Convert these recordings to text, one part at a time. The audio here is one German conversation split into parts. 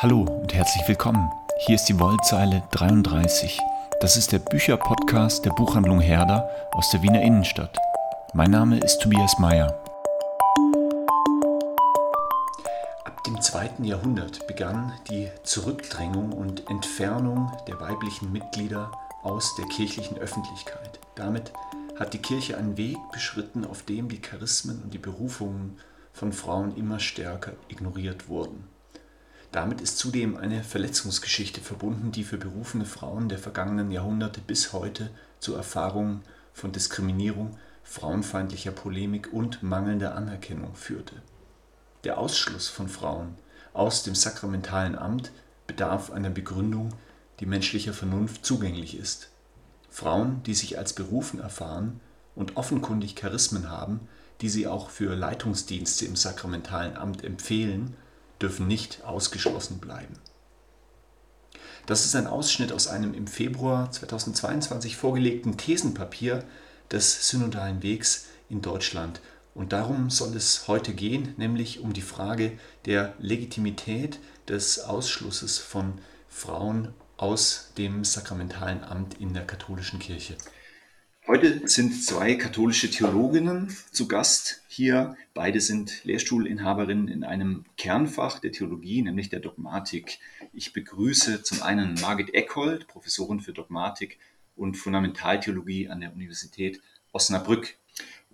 Hallo und herzlich willkommen. Hier ist die Wollzeile 33. Das ist der Bücherpodcast der Buchhandlung Herder aus der Wiener Innenstadt. Mein Name ist Tobias Mayer. Ab dem zweiten Jahrhundert begann die Zurückdrängung und Entfernung der weiblichen Mitglieder aus der kirchlichen Öffentlichkeit. Damit hat die Kirche einen Weg beschritten, auf dem die Charismen und die Berufungen von Frauen immer stärker ignoriert wurden. Damit ist zudem eine Verletzungsgeschichte verbunden, die für berufene Frauen der vergangenen Jahrhunderte bis heute zu Erfahrungen von Diskriminierung, frauenfeindlicher Polemik und mangelnder Anerkennung führte. Der Ausschluss von Frauen aus dem sakramentalen Amt bedarf einer Begründung, die menschlicher Vernunft zugänglich ist. Frauen, die sich als berufen erfahren und offenkundig Charismen haben, die sie auch für Leitungsdienste im sakramentalen Amt empfehlen, dürfen nicht ausgeschlossen bleiben. Das ist ein Ausschnitt aus einem im Februar 2022 vorgelegten Thesenpapier des Synodalen Wegs in Deutschland. Und darum soll es heute gehen, nämlich um die Frage der Legitimität des Ausschlusses von Frauen aus dem sakramentalen Amt in der katholischen Kirche. Heute sind zwei katholische Theologinnen zu Gast hier. Beide sind Lehrstuhlinhaberinnen in einem Kernfach der Theologie, nämlich der Dogmatik. Ich begrüße zum einen Margit Eckhold, Professorin für Dogmatik und Fundamentaltheologie an der Universität Osnabrück.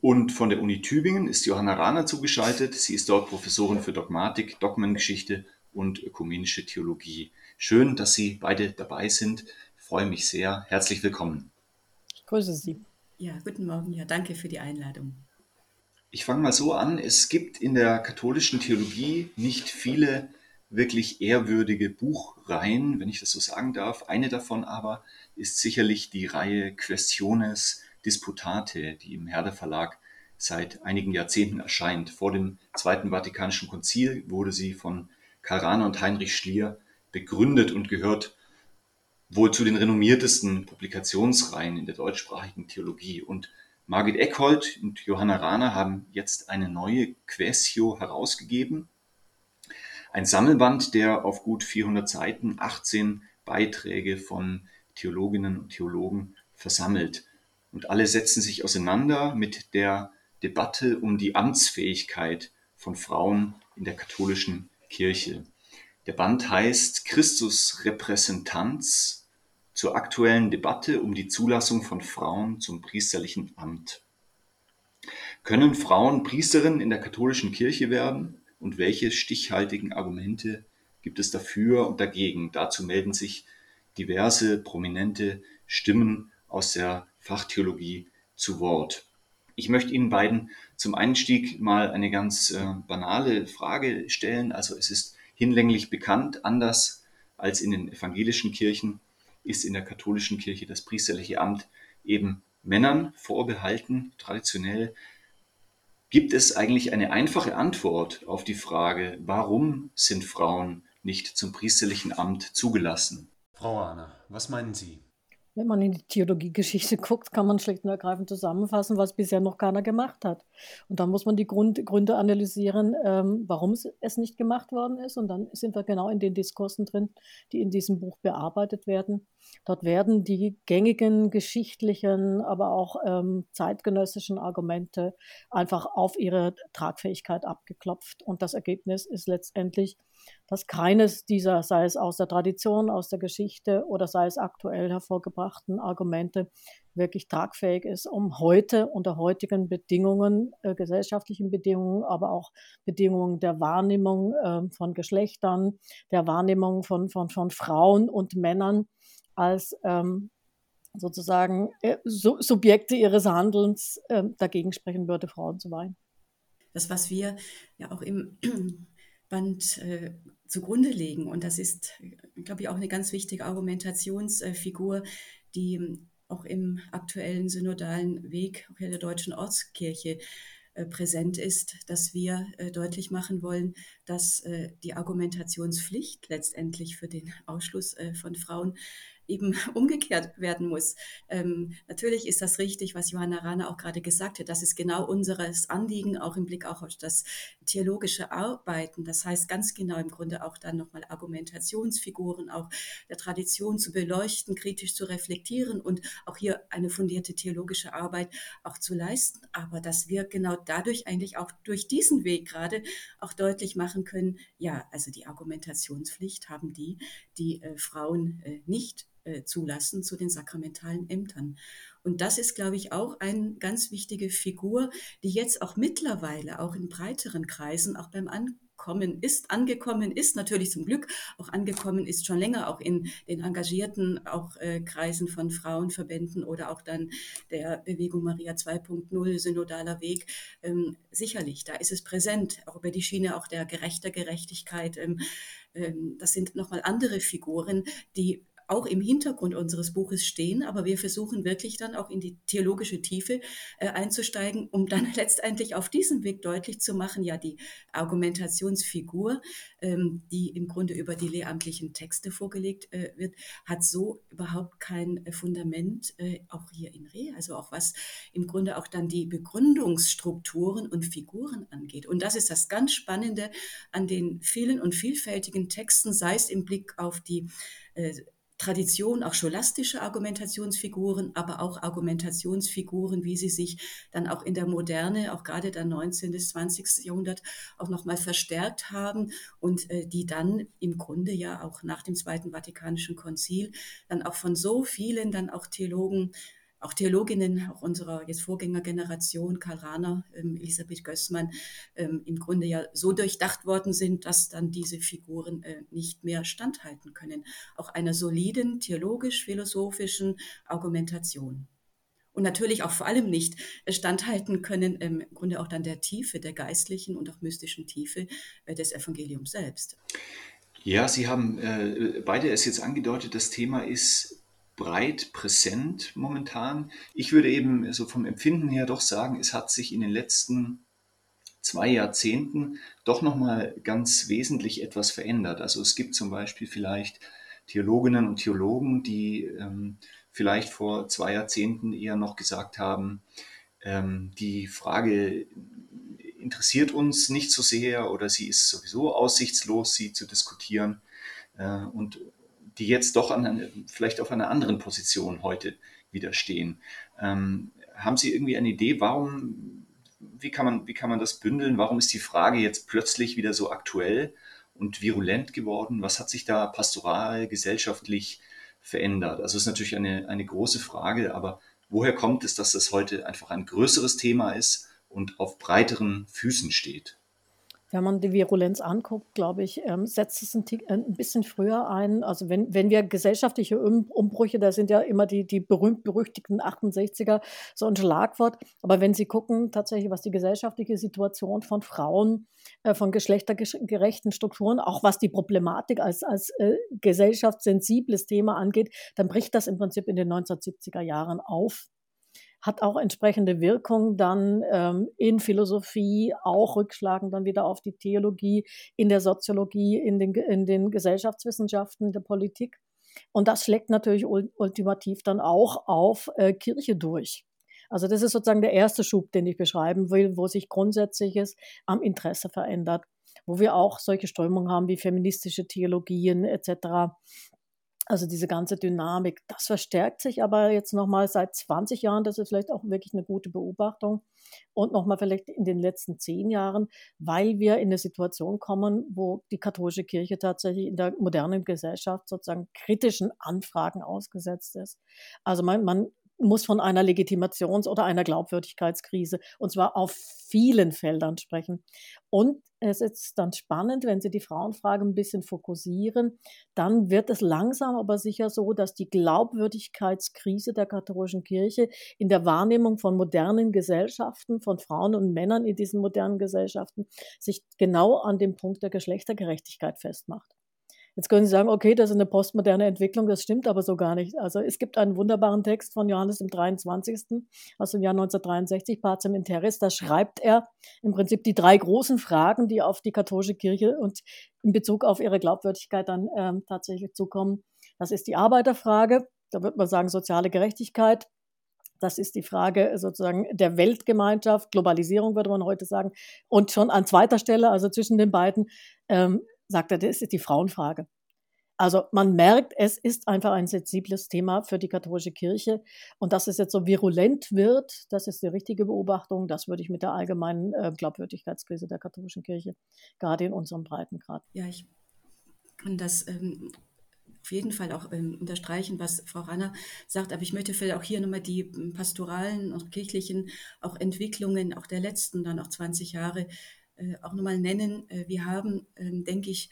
Und von der Uni Tübingen ist Johanna Rahner zugeschaltet. Sie ist dort Professorin für Dogmatik, Dogmengeschichte und ökumenische Theologie. Schön, dass Sie beide dabei sind. Ich freue mich sehr. Herzlich willkommen. Ich grüße Sie. Ja, guten Morgen. Ja, danke für die Einladung. Ich fange mal so an. Es gibt in der katholischen Theologie nicht viele wirklich ehrwürdige Buchreihen, wenn ich das so sagen darf. Eine davon aber ist sicherlich die Reihe Questiones Disputate, die im Herder Verlag seit einigen Jahrzehnten erscheint. Vor dem Zweiten Vatikanischen Konzil wurde sie von Karl Rahner und Heinrich Schlier begründet und gehört wohl zu den renommiertesten Publikationsreihen in der deutschsprachigen Theologie. Und Margit Eckhold und Johanna Rahner haben jetzt eine neue Quäsio herausgegeben. Ein Sammelband, der auf gut 400 Seiten 18 Beiträge von Theologinnen und Theologen versammelt. Und alle setzen sich auseinander mit der Debatte um die Amtsfähigkeit von Frauen in der katholischen Kirche. Der Band heißt Christus Repräsentanz zur aktuellen Debatte um die Zulassung von Frauen zum priesterlichen Amt. Können Frauen Priesterinnen in der katholischen Kirche werden und welche stichhaltigen Argumente gibt es dafür und dagegen? Dazu melden sich diverse prominente Stimmen aus der Fachtheologie zu Wort. Ich möchte Ihnen beiden zum Einstieg mal eine ganz äh, banale Frage stellen. Also es ist hinlänglich bekannt, anders als in den evangelischen Kirchen, ist in der katholischen Kirche das priesterliche Amt eben Männern vorbehalten, traditionell. Gibt es eigentlich eine einfache Antwort auf die Frage, warum sind Frauen nicht zum priesterlichen Amt zugelassen? Frau Ahner, was meinen Sie? Wenn man in die Theologiegeschichte guckt, kann man schlicht und ergreifend zusammenfassen, was bisher noch keiner gemacht hat. Und dann muss man die Grund, Gründe analysieren, ähm, warum es nicht gemacht worden ist. Und dann sind wir genau in den Diskursen drin, die in diesem Buch bearbeitet werden. Dort werden die gängigen geschichtlichen, aber auch ähm, zeitgenössischen Argumente einfach auf ihre Tragfähigkeit abgeklopft. Und das Ergebnis ist letztendlich, dass keines dieser, sei es aus der Tradition, aus der Geschichte oder sei es aktuell hervorgebrachten Argumente, wirklich tragfähig ist, um heute unter heutigen Bedingungen, äh, gesellschaftlichen Bedingungen, aber auch Bedingungen der Wahrnehmung äh, von Geschlechtern, der Wahrnehmung von, von, von Frauen und Männern als ähm, sozusagen äh, Subjekte ihres Handelns äh, dagegen sprechen würde, Frauen zu weihen. Das, was wir ja auch im Band äh, zugrunde legen. Und das ist, glaube ich, auch eine ganz wichtige Argumentationsfigur, die ähm, auch im aktuellen synodalen Weg der deutschen Ortskirche äh, präsent ist, dass wir äh, deutlich machen wollen, dass äh, die Argumentationspflicht letztendlich für den Ausschluss von Frauen eben umgekehrt werden muss. Ähm, natürlich ist das richtig, was Johanna Rahner auch gerade gesagt hat. Das ist genau unseres Anliegen, auch im Blick auch auf das theologische Arbeiten. Das heißt ganz genau im Grunde auch dann nochmal Argumentationsfiguren auch der Tradition zu beleuchten, kritisch zu reflektieren und auch hier eine fundierte theologische Arbeit auch zu leisten. Aber dass wir genau dadurch eigentlich auch durch diesen Weg gerade auch deutlich machen können, ja, also die Argumentationspflicht haben die, die äh, Frauen äh, nicht zulassen zu den sakramentalen Ämtern. Und das ist, glaube ich, auch eine ganz wichtige Figur, die jetzt auch mittlerweile auch in breiteren Kreisen, auch beim Ankommen ist, angekommen ist, natürlich zum Glück auch angekommen ist, schon länger auch in den engagierten auch äh, Kreisen von Frauenverbänden oder auch dann der Bewegung Maria 2.0, synodaler Weg. Ähm, sicherlich, da ist es präsent, auch über die Schiene auch der gerechter Gerechtigkeit. Ähm, ähm, das sind nochmal andere Figuren, die auch im Hintergrund unseres Buches stehen, aber wir versuchen wirklich dann auch in die theologische Tiefe äh, einzusteigen, um dann letztendlich auf diesem Weg deutlich zu machen, ja, die Argumentationsfigur, ähm, die im Grunde über die lehramtlichen Texte vorgelegt äh, wird, hat so überhaupt kein äh, Fundament, äh, auch hier in Re, also auch was im Grunde auch dann die Begründungsstrukturen und Figuren angeht. Und das ist das ganz Spannende an den vielen und vielfältigen Texten, sei es im Blick auf die äh, Tradition, auch scholastische Argumentationsfiguren, aber auch Argumentationsfiguren, wie sie sich dann auch in der Moderne, auch gerade der 19. bis 20. Jahrhundert auch nochmal verstärkt haben und äh, die dann im Grunde ja auch nach dem Zweiten Vatikanischen Konzil dann auch von so vielen dann auch Theologen auch Theologinnen, auch unserer jetzt Vorgängergeneration, Karl Rahner, ähm, Elisabeth Gößmann, ähm, im Grunde ja so durchdacht worden sind, dass dann diese Figuren äh, nicht mehr standhalten können. Auch einer soliden theologisch-philosophischen Argumentation. Und natürlich auch vor allem nicht standhalten können, ähm, im Grunde auch dann der Tiefe, der geistlichen und auch mystischen Tiefe äh, des Evangeliums selbst. Ja, Sie haben äh, beide es jetzt angedeutet, das Thema ist breit präsent momentan. Ich würde eben so vom Empfinden her doch sagen, es hat sich in den letzten zwei Jahrzehnten doch nochmal ganz wesentlich etwas verändert. Also es gibt zum Beispiel vielleicht Theologinnen und Theologen, die ähm, vielleicht vor zwei Jahrzehnten eher noch gesagt haben, ähm, die Frage interessiert uns nicht so sehr oder sie ist sowieso aussichtslos, sie zu diskutieren. Äh, und die jetzt doch an eine, vielleicht auf einer anderen Position heute widerstehen. Ähm, haben Sie irgendwie eine Idee, warum, wie kann, man, wie kann man das bündeln? Warum ist die Frage jetzt plötzlich wieder so aktuell und virulent geworden? Was hat sich da pastoral, gesellschaftlich verändert? Also es ist natürlich eine, eine große Frage, aber woher kommt es, dass das heute einfach ein größeres Thema ist und auf breiteren Füßen steht? Wenn man die Virulenz anguckt, glaube ich, ähm, setzt es ein, äh, ein, bisschen früher ein. Also wenn, wenn wir gesellschaftliche Umbrüche, da sind ja immer die, die berühmt-berüchtigten 68er so ein Schlagwort. Aber wenn Sie gucken, tatsächlich, was die gesellschaftliche Situation von Frauen, äh, von geschlechtergerechten Strukturen, auch was die Problematik als, als äh, gesellschaftssensibles Thema angeht, dann bricht das im Prinzip in den 1970er Jahren auf hat auch entsprechende Wirkung dann ähm, in Philosophie, auch rückschlagen dann wieder auf die Theologie, in der Soziologie, in den, in den Gesellschaftswissenschaften, der Politik. Und das schlägt natürlich ultimativ dann auch auf äh, Kirche durch. Also das ist sozusagen der erste Schub, den ich beschreiben will, wo sich Grundsätzliches am Interesse verändert, wo wir auch solche Strömungen haben wie feministische Theologien etc., also diese ganze Dynamik, das verstärkt sich aber jetzt nochmal seit 20 Jahren, das ist vielleicht auch wirklich eine gute Beobachtung und nochmal vielleicht in den letzten zehn Jahren, weil wir in eine Situation kommen, wo die katholische Kirche tatsächlich in der modernen Gesellschaft sozusagen kritischen Anfragen ausgesetzt ist. Also man, man muss von einer Legitimations- oder einer Glaubwürdigkeitskrise und zwar auf vielen Feldern sprechen. Und es ist dann spannend, wenn Sie die Frauenfrage ein bisschen fokussieren, dann wird es langsam aber sicher so, dass die Glaubwürdigkeitskrise der katholischen Kirche in der Wahrnehmung von modernen Gesellschaften, von Frauen und Männern in diesen modernen Gesellschaften, sich genau an dem Punkt der Geschlechtergerechtigkeit festmacht. Jetzt können Sie sagen, okay, das ist eine postmoderne Entwicklung, das stimmt aber so gar nicht. Also es gibt einen wunderbaren Text von Johannes im 23. aus dem Jahr 1963, Pacem in Terris, da schreibt er im Prinzip die drei großen Fragen, die auf die katholische Kirche und in Bezug auf ihre Glaubwürdigkeit dann ähm, tatsächlich zukommen. Das ist die Arbeiterfrage, da würde man sagen soziale Gerechtigkeit, das ist die Frage sozusagen der Weltgemeinschaft, Globalisierung würde man heute sagen. Und schon an zweiter Stelle, also zwischen den beiden, ähm, sagt er, das ist die Frauenfrage. Also man merkt, es ist einfach ein sensibles Thema für die katholische Kirche. Und dass es jetzt so virulent wird, das ist die richtige Beobachtung. Das würde ich mit der allgemeinen äh, Glaubwürdigkeitskrise der katholischen Kirche gerade in unserem Breitengrad. Ja, ich kann das ähm, auf jeden Fall auch ähm, unterstreichen, was Frau Ranner sagt. Aber ich möchte vielleicht auch hier nochmal die ähm, pastoralen und kirchlichen auch Entwicklungen auch der letzten dann auch 20 Jahre auch nochmal nennen. Äh, wir haben, ähm, denke ich,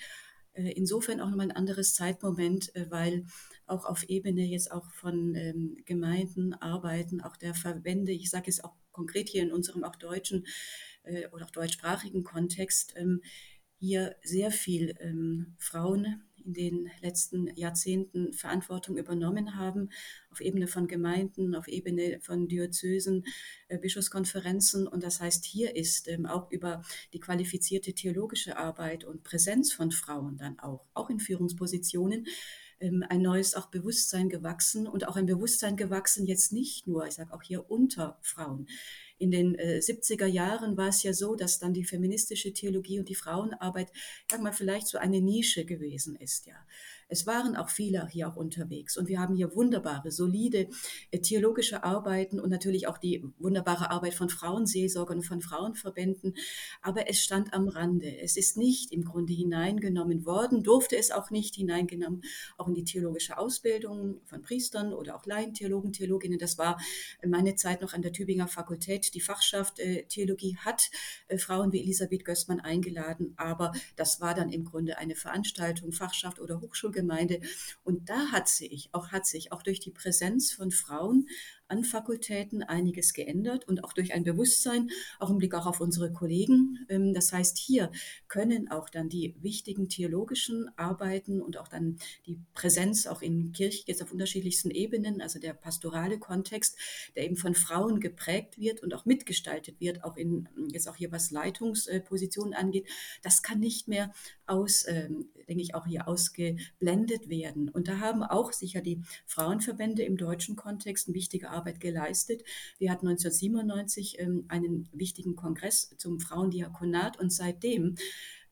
äh, insofern auch nochmal ein anderes Zeitmoment, weil auch auf Ebene jetzt auch von ähm, Gemeinden, Arbeiten, auch der Verbände, ich sage es auch konkret hier in unserem auch deutschen oder auch deutschsprachigen Kontext, ähm, hier sehr viel Frauen in den letzten Jahrzehnten Verantwortung übernommen haben, auf Ebene von Gemeinden, auf Ebene von Diözesen, äh, Bischofskonferenzen. Und das heißt, hier ist ähm, auch über die qualifizierte theologische Arbeit und Präsenz von Frauen dann auch, auch in Führungspositionen, ähm, ein neues auch Bewusstsein gewachsen und auch ein Bewusstsein gewachsen jetzt nicht nur, ich sage auch hier unter Frauen, in den äh, 70er Jahren war es ja so, dass dann die feministische Theologie und die Frauenarbeit, sag mal, vielleicht so eine Nische gewesen ist, ja. Es waren auch viele hier auch unterwegs und wir haben hier wunderbare, solide äh, theologische Arbeiten und natürlich auch die wunderbare Arbeit von Frauenseelsorgern und von Frauenverbänden. Aber es stand am Rande. Es ist nicht im Grunde hineingenommen worden, durfte es auch nicht hineingenommen, auch in die theologische Ausbildung von Priestern oder auch Laientheologen, Theologinnen. Das war meine Zeit noch an der Tübinger Fakultät. Die Fachschaft äh, Theologie hat äh, Frauen wie Elisabeth Gößmann eingeladen, aber das war dann im Grunde eine Veranstaltung, Fachschaft oder Hochschulgemeinde Gemeinde. Und da hat sich auch, hat sich auch durch die Präsenz von Frauen an Fakultäten einiges geändert und auch durch ein Bewusstsein, auch im Blick auch auf unsere Kollegen. Ähm, das heißt, hier können auch dann die wichtigen theologischen Arbeiten und auch dann die Präsenz auch in Kirche jetzt auf unterschiedlichsten Ebenen, also der pastorale Kontext, der eben von Frauen geprägt wird und auch mitgestaltet wird, auch in jetzt auch hier was Leitungspositionen angeht, das kann nicht mehr aus, ähm, denke ich, auch hier ausgeblendet werden. Und da haben auch sicher die Frauenverbände im deutschen Kontext eine wichtige Arbeit Arbeit geleistet. Wir hatten 1997 ähm, einen wichtigen Kongress zum Frauendiakonat und seitdem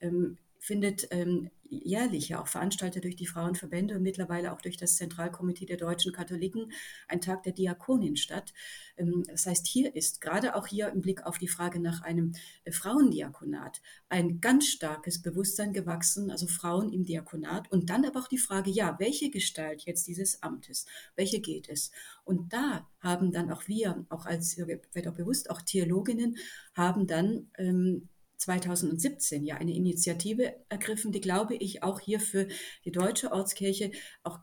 ähm, findet ähm, jährlich ja auch veranstaltet durch die Frauenverbände und mittlerweile auch durch das Zentralkomitee der deutschen Katholiken ein Tag der Diakonin statt. Ähm, das heißt, hier ist gerade auch hier im Blick auf die Frage nach einem äh, Frauendiakonat ein ganz starkes Bewusstsein gewachsen, also Frauen im Diakonat und dann aber auch die Frage, ja, welche Gestalt jetzt dieses Amtes, welche geht es? Und da haben dann auch wir, auch als, wird auch bewusst, auch Theologinnen, haben dann ähm, 2017 ja eine Initiative ergriffen, die, glaube ich, auch hier für die deutsche Ortskirche auch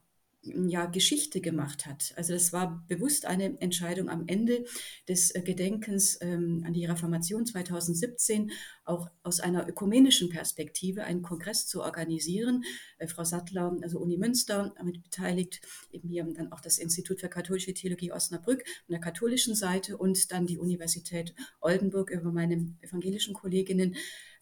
ja, Geschichte gemacht hat. Also das war bewusst eine Entscheidung am Ende des äh, Gedenkens ähm, an die Reformation 2017, auch aus einer ökumenischen Perspektive einen Kongress zu organisieren. Äh, Frau Sattler, also Uni Münster, damit beteiligt, eben hier dann auch das Institut für katholische Theologie Osnabrück von der katholischen Seite und dann die Universität Oldenburg über meine evangelischen Kolleginnen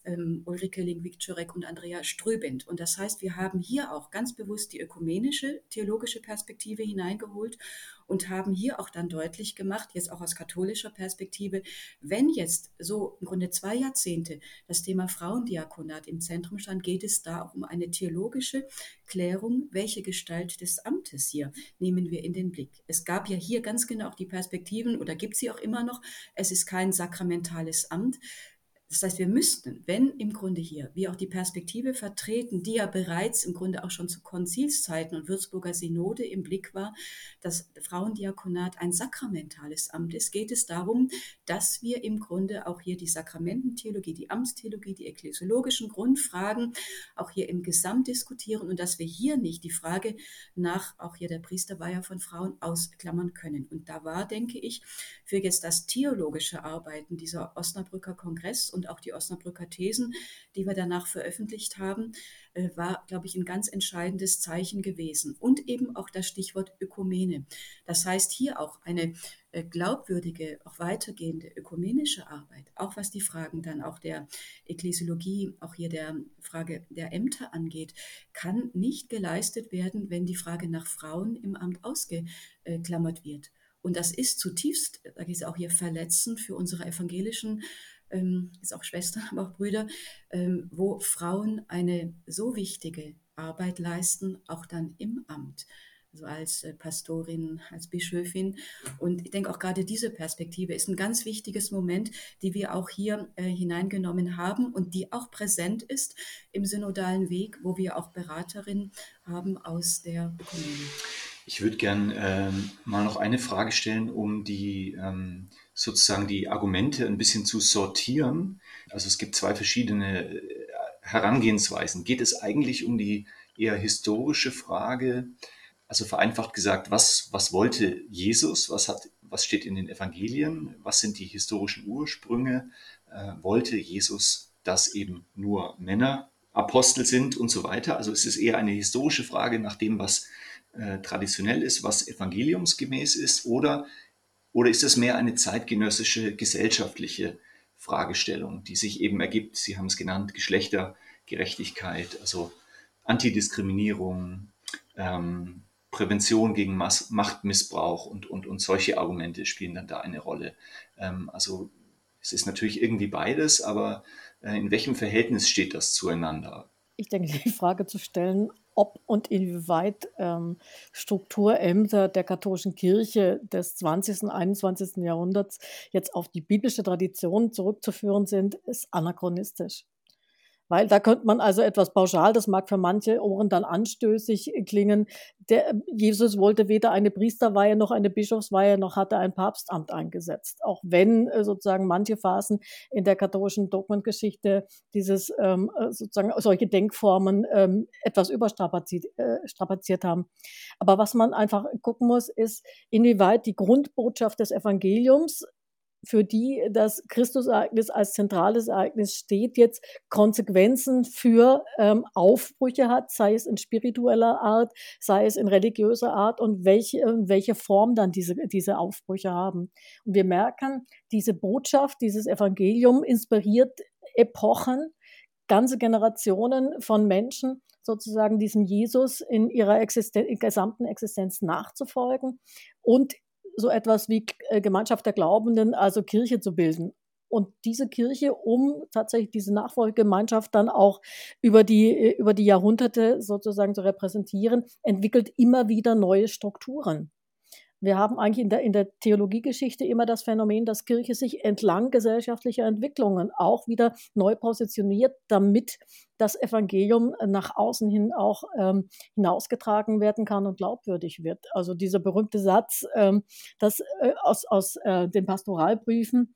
ähm, Ulrike Lingwik-Czurek und Andrea Ströbend. Und das heißt, wir haben hier auch ganz bewusst die ökumenische, theologische Perspektive hineingeholt und haben hier auch dann deutlich gemacht, jetzt auch aus katholischer Perspektive, wenn jetzt so im Grunde zwei Jahrzehnte das Thema Frauendiakonat im Zentrum stand, geht es da auch um eine theologische Klärung, welche Gestalt des Amtes hier nehmen wir in den Blick. Es gab ja hier ganz genau auch die Perspektiven oder gibt sie auch immer noch, es ist kein sakramentales Amt, das heißt, wir müssten, wenn im Grunde hier wir auch die Perspektive vertreten, die ja bereits im Grunde auch schon zu Konzilszeiten und Würzburger Synode im Blick war, dass Frauendiakonat ein sakramentales Amt ist, geht es darum, dass wir im Grunde auch hier die Sakramententheologie, die Amtstheologie, die ekklesiologischen Grundfragen auch hier im Gesamt diskutieren und dass wir hier nicht die Frage nach auch hier der Priesterweihe von Frauen ausklammern können. Und da war, denke ich, für jetzt das theologische Arbeiten dieser Osnabrücker Kongress und auch die Osnabrücker Thesen, die wir danach veröffentlicht haben, äh, war, glaube ich, ein ganz entscheidendes Zeichen gewesen. Und eben auch das Stichwort Ökumene. Das heißt, hier auch eine äh, glaubwürdige, auch weitergehende ökumenische Arbeit, auch was die Fragen dann auch der Ekklesiologie, auch hier der Frage der Ämter angeht, kann nicht geleistet werden, wenn die Frage nach Frauen im Amt ausgeklammert wird. Und das ist zutiefst, da es auch hier verletzend für unsere evangelischen, ähm, ist auch Schwestern, aber auch Brüder, ähm, wo Frauen eine so wichtige Arbeit leisten, auch dann im Amt also als äh, Pastorin, als Bischöfin. Und ich denke auch gerade diese Perspektive ist ein ganz wichtiges Moment, die wir auch hier äh, hineingenommen haben und die auch präsent ist im synodalen Weg, wo wir auch Beraterinnen haben aus der Ökonomie. Ich würde gern ähm, mal noch eine Frage stellen, um die ähm, sozusagen die Argumente ein bisschen zu sortieren. Also es gibt zwei verschiedene äh, Herangehensweisen. Geht es eigentlich um die eher historische Frage, also vereinfacht gesagt, was, was wollte Jesus? Was, hat, was steht in den Evangelien? Was sind die historischen Ursprünge? Äh, wollte Jesus, dass eben nur Männer Apostel sind und so weiter? Also es ist eher eine historische Frage nach dem, was äh, traditionell ist, was evangeliumsgemäß ist, oder, oder ist es mehr eine zeitgenössische gesellschaftliche Fragestellung, die sich eben ergibt, Sie haben es genannt, Geschlechtergerechtigkeit, also Antidiskriminierung, ähm, Prävention gegen Mas Machtmissbrauch und, und, und solche Argumente spielen dann da eine Rolle. Ähm, also es ist natürlich irgendwie beides, aber äh, in welchem Verhältnis steht das zueinander? Ich denke, die Frage zu stellen, ob und inwieweit ähm, Strukturämter der katholischen Kirche des 20. und 21. Jahrhunderts jetzt auf die biblische Tradition zurückzuführen sind, ist anachronistisch. Weil da könnte man also etwas pauschal, das mag für manche Ohren dann anstößig klingen. Der, Jesus wollte weder eine Priesterweihe noch eine Bischofsweihe noch hatte ein Papstamt eingesetzt. Auch wenn äh, sozusagen manche Phasen in der katholischen Dogmengeschichte dieses ähm, äh, sozusagen solche Denkformen ähm, etwas überstrapaziert äh, strapaziert haben. Aber was man einfach gucken muss, ist, inwieweit die Grundbotschaft des Evangeliums für die das Christusereignis als zentrales Ereignis steht, jetzt Konsequenzen für ähm, Aufbrüche hat, sei es in spiritueller Art, sei es in religiöser Art und welche, welche Form dann diese, diese Aufbrüche haben. Und wir merken, diese Botschaft, dieses Evangelium inspiriert Epochen, ganze Generationen von Menschen, sozusagen diesem Jesus in ihrer Existen gesamten Existenz nachzufolgen und so etwas wie äh, Gemeinschaft der Glaubenden, also Kirche zu bilden. Und diese Kirche, um tatsächlich diese Nachfolgegemeinschaft dann auch über die, äh, über die Jahrhunderte sozusagen zu repräsentieren, entwickelt immer wieder neue Strukturen. Wir haben eigentlich in der, in der Theologiegeschichte immer das Phänomen, dass Kirche sich entlang gesellschaftlicher Entwicklungen auch wieder neu positioniert, damit das Evangelium nach außen hin auch ähm, hinausgetragen werden kann und glaubwürdig wird. Also dieser berühmte Satz, ähm, dass äh, aus, aus äh, den Pastoralbriefen,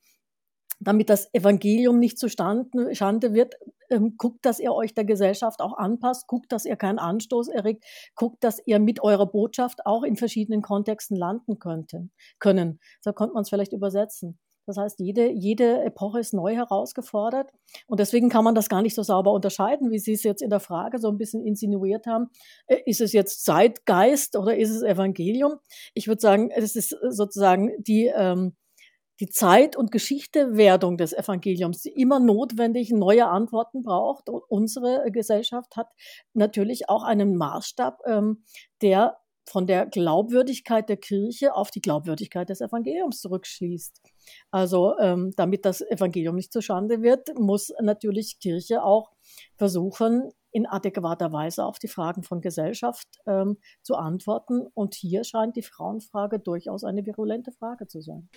damit das Evangelium nicht zustande Schande wird, ähm, guckt, dass ihr euch der Gesellschaft auch anpasst, guckt, dass ihr keinen Anstoß erregt, guckt, dass ihr mit eurer Botschaft auch in verschiedenen Kontexten landen könnten, können. So könnte man es vielleicht übersetzen. Das heißt, jede, jede Epoche ist neu herausgefordert. Und deswegen kann man das gar nicht so sauber unterscheiden, wie Sie es jetzt in der Frage so ein bisschen insinuiert haben. Äh, ist es jetzt Zeitgeist oder ist es Evangelium? Ich würde sagen, es ist sozusagen die, ähm, die Zeit- und Geschichtewerdung des Evangeliums, die immer notwendig neue Antworten braucht. Und unsere Gesellschaft hat natürlich auch einen Maßstab, ähm, der von der Glaubwürdigkeit der Kirche auf die Glaubwürdigkeit des Evangeliums zurückschließt. Also ähm, damit das Evangelium nicht zu Schande wird, muss natürlich Kirche auch versuchen, in adäquater Weise auf die Fragen von Gesellschaft ähm, zu antworten. Und hier scheint die Frauenfrage durchaus eine virulente Frage zu sein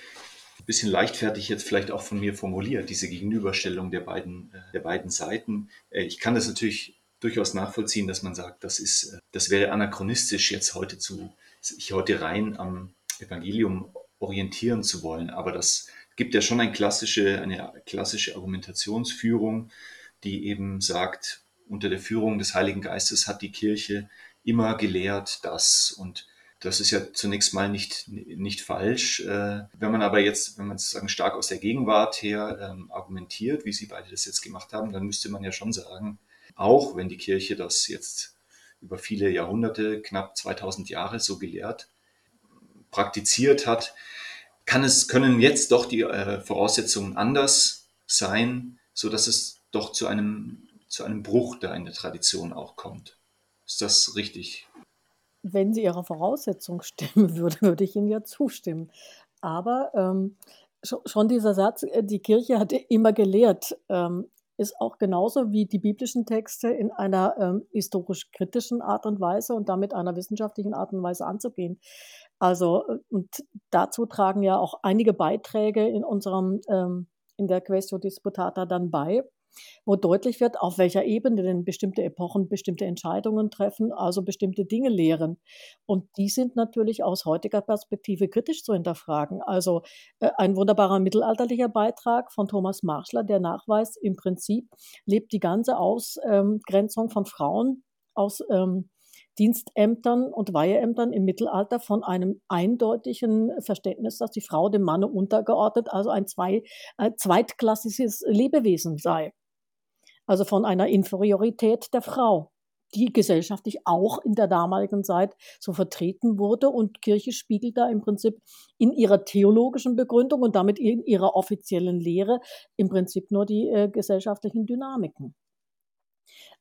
bisschen leichtfertig jetzt vielleicht auch von mir formuliert, diese Gegenüberstellung der beiden, äh, der beiden Seiten. Äh, ich kann das natürlich durchaus nachvollziehen, dass man sagt, das ist, äh, das wäre anachronistisch jetzt heute zu, sich heute rein am Evangelium orientieren zu wollen. Aber das gibt ja schon eine klassische, eine klassische Argumentationsführung, die eben sagt, unter der Führung des Heiligen Geistes hat die Kirche immer gelehrt, dass und Das ist ja zunächst mal nicht, nicht falsch. Äh, wenn man aber jetzt, wenn man sozusagen stark aus der Gegenwart her ähm, argumentiert, wie Sie beide das jetzt gemacht haben, dann müsste man ja schon sagen, auch wenn die Kirche das jetzt über viele Jahrhunderte, knapp 2000 Jahre so gelehrt, praktiziert hat, kann es, können jetzt doch die äh, Voraussetzungen anders sein, so dass es doch zu einem, zu einem Bruch da in der Tradition auch kommt. Ist das richtig? Wenn sie ihrer Voraussetzung stimmen würde, würde ich Ihnen ja zustimmen. Aber ähm, schon dieser Satz, äh, die Kirche hat immer gelehrt, ähm, ist auch genauso wie die biblischen Texte in einer ähm, historisch-kritischen Art und Weise und damit einer wissenschaftlichen Art und Weise anzugehen. Also, äh, und dazu tragen ja auch einige Beiträge in unserem, ähm, in der Questio Disputata dann bei wo deutlich wird, auf welcher Ebene denn bestimmte Epochen bestimmte Entscheidungen treffen, also bestimmte Dinge lehren. Und die sind natürlich aus heutiger Perspektive kritisch zu hinterfragen. Also äh, ein wunderbarer mittelalterlicher Beitrag von Thomas Marschler, der nachweist, im Prinzip lebt die ganze Ausgrenzung von Frauen aus ähm, Dienstämtern und Weiheämtern im Mittelalter von einem eindeutigen Verständnis, dass die Frau dem Manne untergeordnet, also ein zwei, äh, zweitklassisches Lebewesen sei also von einer Inferiorität der Frau, die gesellschaftlich auch in der damaligen Zeit so vertreten wurde. Und Kirche spiegelt da im Prinzip in ihrer theologischen Begründung und damit in ihrer offiziellen Lehre im Prinzip nur die äh, gesellschaftlichen Dynamiken.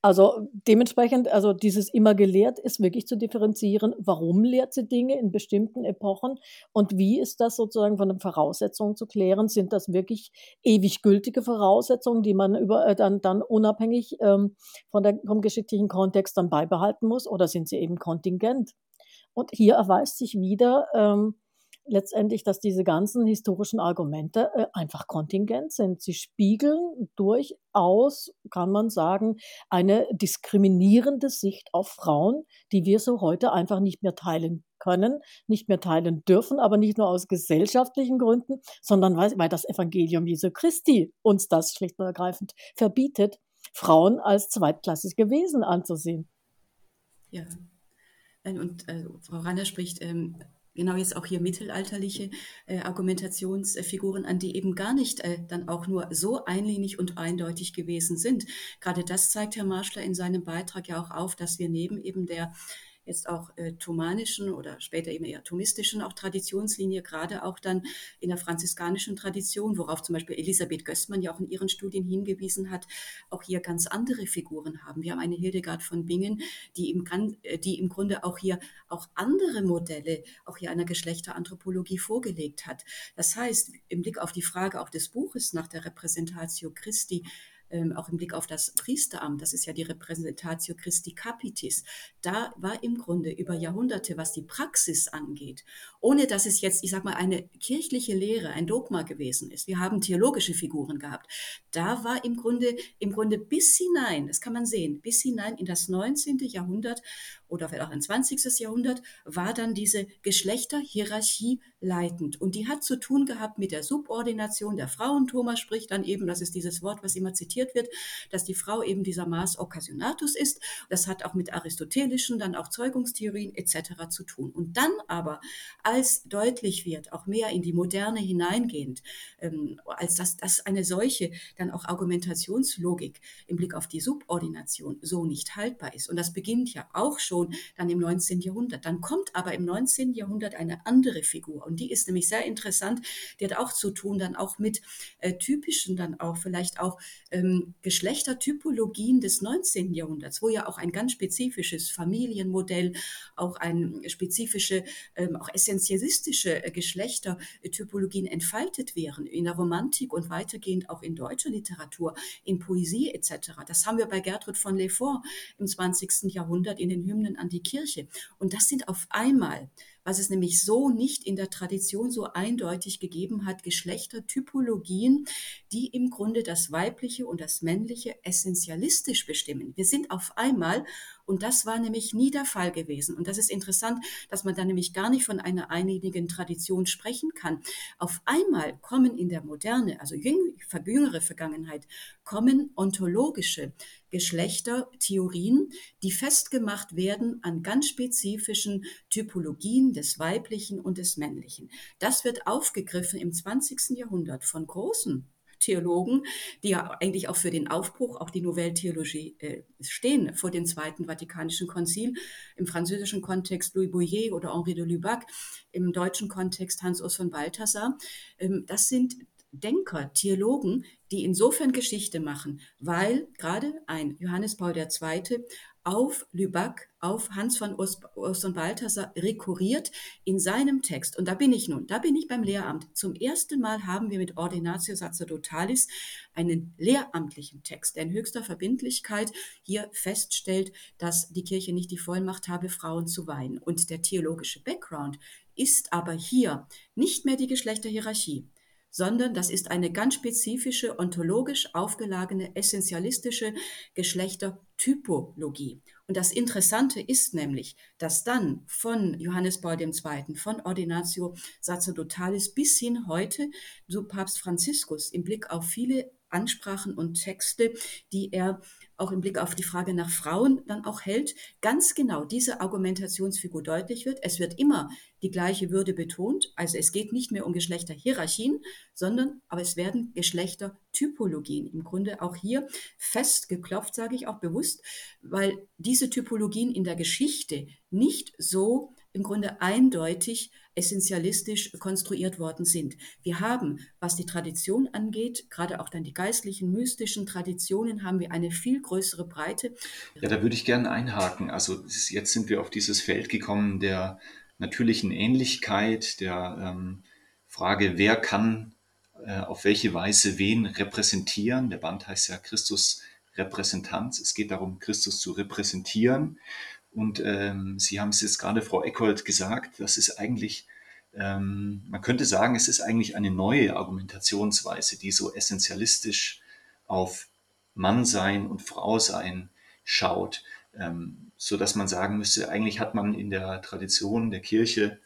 Also dementsprechend, also dieses immer gelehrt ist wirklich zu differenzieren, warum lehrt sie Dinge in bestimmten Epochen und wie ist das sozusagen von den Voraussetzungen zu klären? Sind das wirklich ewig gültige Voraussetzungen, die man über, äh, dann, dann unabhängig ähm, von der, vom geschichtlichen Kontext dann beibehalten muss oder sind sie eben kontingent? Und hier erweist sich wieder, ähm, letztendlich, dass diese ganzen historischen Argumente äh, einfach kontingent sind. Sie spiegeln durchaus, kann man sagen, eine diskriminierende Sicht auf Frauen, die wir so heute einfach nicht mehr teilen können, nicht mehr teilen dürfen, aber nicht nur aus gesellschaftlichen Gründen, sondern weil, weil das Evangelium Jesu Christi uns das schlicht und ergreifend verbietet, Frauen als zweitklassige Wesen anzusehen. Ja, und äh, Frau Ranner spricht ähm, genau jetzt auch hier mittelalterliche äh, Argumentationsfiguren an, die eben gar nicht äh, dann auch nur so einlinig und eindeutig gewesen sind. Gerade das zeigt Herr Marschler in seinem Beitrag ja auch auf, dass wir neben eben der jetzt auch äh, thomanischen oder später eben eher thomistischen auch Traditionslinie, gerade auch dann in der franziskanischen Tradition, worauf zum Beispiel Elisabeth Gößmann ja auch in ihren Studien hingewiesen hat, auch hier ganz andere Figuren haben. Wir haben eine Hildegard von Bingen, die im, äh, die im Grunde auch hier auch andere Modelle auch hier einer Geschlechteranthropologie vorgelegt hat. Das heißt, im Blick auf die Frage auch des Buches nach der Repräsentatio Christi, auch im Blick auf das Priesteramt, das ist ja die Repräsentatio Christi Capitis, da war im Grunde über Jahrhunderte, was die Praxis angeht, ohne dass es jetzt, ich sag mal, eine kirchliche Lehre, ein Dogma gewesen ist. Wir haben theologische Figuren gehabt. Da war im Grunde, im Grunde bis hinein, das kann man sehen, bis hinein in das 19. Jahrhundert oder vielleicht auch ein 20. Jahrhundert, war dann diese Geschlechterhierarchie leitend. Und die hat zu tun gehabt mit der Subordination der Frauen. Thomas spricht dann eben, das ist dieses Wort, was immer zitiert wird, dass die Frau eben dieser Maß Occasionatus ist. Das hat auch mit aristotelischen, dann auch Zeugungstheorien etc. zu tun. Und dann aber, als deutlich wird, auch mehr in die Moderne hineingehend, ähm, als dass das eine solche dann auch Argumentationslogik im Blick auf die Subordination so nicht haltbar ist. Und das beginnt ja auch schon schon dann im 19. Jahrhundert. Dann kommt aber im 19. Jahrhundert eine andere Figur und die ist nämlich sehr interessant. Die hat auch zu tun dann auch mit äh, typischen, dann auch vielleicht auch ähm, Geschlechtertypologien des 19. Jahrhunderts, wo ja auch ein ganz spezifisches Familienmodell, auch ein spezifische, ähm, auch essentialistische äh, Geschlechtertypologien entfaltet wären in der Romantik und weitergehend auch in deutscher Literatur, in Poesie etc. Das haben wir bei Gertrud von Lefort im 20. Jahrhundert in den Hymnen an die Kirche. Und das sind auf einmal was es nämlich so nicht in der Tradition so eindeutig gegeben hat, Geschlechtertypologien, die im Grunde das Weibliche und das Männliche essentialistisch bestimmen. Wir sind auf einmal, Und das war nämlich nie der Fall gewesen. Und das ist interessant, dass man da nämlich gar nicht von einer einigen Tradition sprechen kann. Auf einmal kommen in der Moderne, also jüngere Vergangenheit, kommen ontologische Geschlechtertheorien, die festgemacht werden an ganz spezifischen Typologien des Weiblichen und des Männlichen. Das wird aufgegriffen im 20. Jahrhundert von großen Theologen, die ja eigentlich auch für den Aufbruch, auch die Nouvelle Theologie äh, stehen vor dem Zweiten Vatikanischen Konzil. Im französischen Kontext Louis Bouillet oder Henri de Lubac, im deutschen Kontext Hans-Urs von Balthasar. Ähm, das sind Denker, Theologen, die insofern Geschichte machen, weil gerade ein Johannes Paul II auf Lübeck, auf Hans von Ost und Balthasar rekurriert in seinem Text. Und da bin ich nun, da bin ich beim Lehramt. Zum ersten Mal haben wir mit Ordinatio Sacerdotalis einen lehramtlichen Text, der in höchster Verbindlichkeit hier feststellt, dass die Kirche nicht die Vollmacht habe, Frauen zu weihen. Und der theologische Background ist aber hier nicht mehr die Geschlechterhierarchie, sondern das ist eine ganz spezifische, ontologisch aufgelagene, essentialistische Geschlechtertypologie. Und das Interessante ist nämlich, dass dann von Johannes Paul II., von Ordinatio Sacerdotalis bis hin heute, so Papst Franziskus im Blick auf viele Ansprachen und Texte, die er auch im Blick auf die Frage nach Frauen dann auch hält, ganz genau diese Argumentationsfigur deutlich wird. Es wird immer die gleiche Würde betont. Also es geht nicht mehr um Geschlechterhierarchien, sondern aber es werden Geschlechtertypologien im Grunde auch hier festgeklopft, sage ich auch bewusst, weil diese Typologien in der Geschichte nicht so im Grunde eindeutig essentialistisch konstruiert worden sind. Wir haben, was die Tradition angeht, gerade auch dann die geistlichen, mystischen Traditionen, haben wir eine viel größere Breite. Ja, da würde ich gerne einhaken. Also jetzt sind wir auf dieses Feld gekommen der natürlichen Ähnlichkeit, der ähm, Frage, wer kann äh, auf welche Weise wen repräsentieren. Der Band heißt ja Christus Repräsentanz. Es geht darum, Christus zu repräsentieren. Und ähm, Sie haben es jetzt gerade, Frau Eckhold, gesagt, das ist eigentlich, ähm, man könnte sagen, es ist eigentlich eine neue Argumentationsweise, die so essentialistisch auf Mannsein und Frausein schaut, ähm, so dass man sagen müsste, eigentlich hat man in der Tradition der Kirche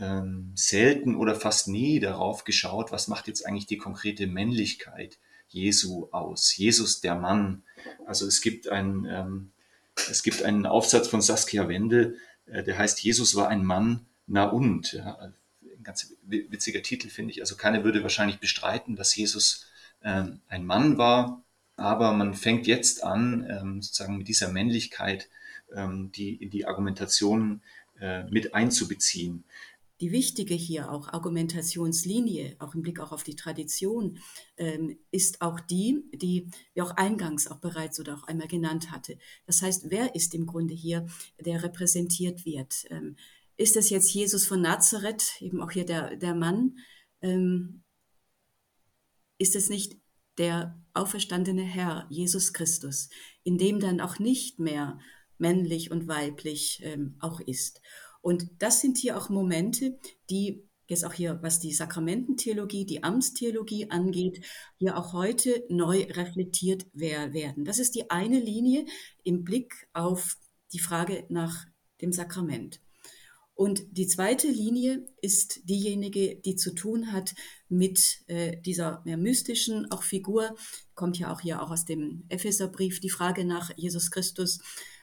ähm, selten oder fast nie darauf geschaut, was macht jetzt eigentlich die konkrete Männlichkeit Jesu aus. Jesus der Mann. Also es gibt ein ähm, es gibt einen Aufsatz von Saskia Wendel, äh, der heißt Jesus war ein Mann, na und. Ja, ein ganz witziger Titel, finde ich. Also keiner würde wahrscheinlich bestreiten, dass Jesus ähm, ein Mann war, aber man fängt jetzt an, ähm, sozusagen mit dieser Männlichkeit ähm, die, in die Argumentation äh, mit einzubeziehen die wichtige hier auch Argumentationslinie, auch im Blick auch auf die Tradition, ähm, ist auch die, die wir auch eingangs auch bereits oder auch einmal genannt hatte. Das heißt, wer ist im Grunde hier, der repräsentiert wird? Ähm, ist es jetzt Jesus von Nazareth, eben auch hier der, der Mann? Ähm, ist es nicht der auferstandene Herr, Jesus Christus, in dem dann auch nicht mehr männlich und weiblich ähm, auch ist? Und das sind hier auch Momente, die jetzt auch hier, was die Sakramententheologie, die Amtstheologie angeht, hier auch heute neu reflektiert werden. Das ist die eine Linie im Blick auf die Frage nach dem Sakrament. Und die zweite Linie ist diejenige, die zu tun hat mit äh, dieser mehr mystischen auch Figur, kommt ja auch hier auch aus dem Epheserbrief, die Frage nach Jesus Christus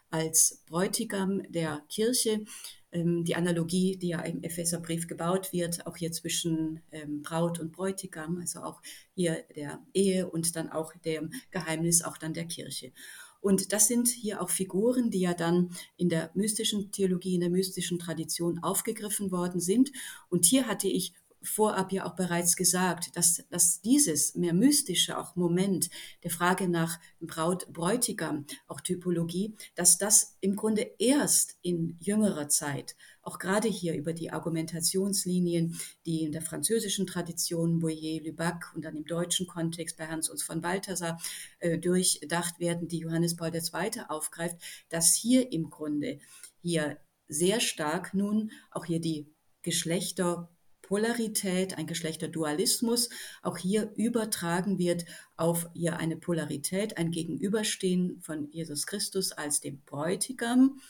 als Bräutigam der Kirche, ähm, die Analogie, die ja im Epheserbrief gebaut wird, auch hier zwischen ähm, Braut und Bräutigam, also auch hier der Ehe und dann auch dem Geheimnis auch dann der Kirche. Und das sind hier auch Figuren, die ja dann in der mystischen Theologie, in der mystischen Tradition aufgegriffen worden sind. Und hier hatte ich vorab ja auch bereits gesagt, dass, dass dieses mehr mystische auch Moment der Frage nach Braut, Bräutigam, auch Typologie, dass das im Grunde erst in jüngerer Zeit, auch gerade hier über die Argumentationslinien, die in der französischen Tradition, Boyer, Lubac und dann im deutschen Kontext bei Hans uns von Balthasar äh, durchdacht werden, die Johannes Paul II. aufgreift, dass hier im Grunde hier sehr stark nun auch hier die Geschlechter Polarität, ein Geschlechterdualismus auch hier übertragen wird auf hier eine Polarität, ein Gegenüberstehen von Jesus Christus als dem Bräutigam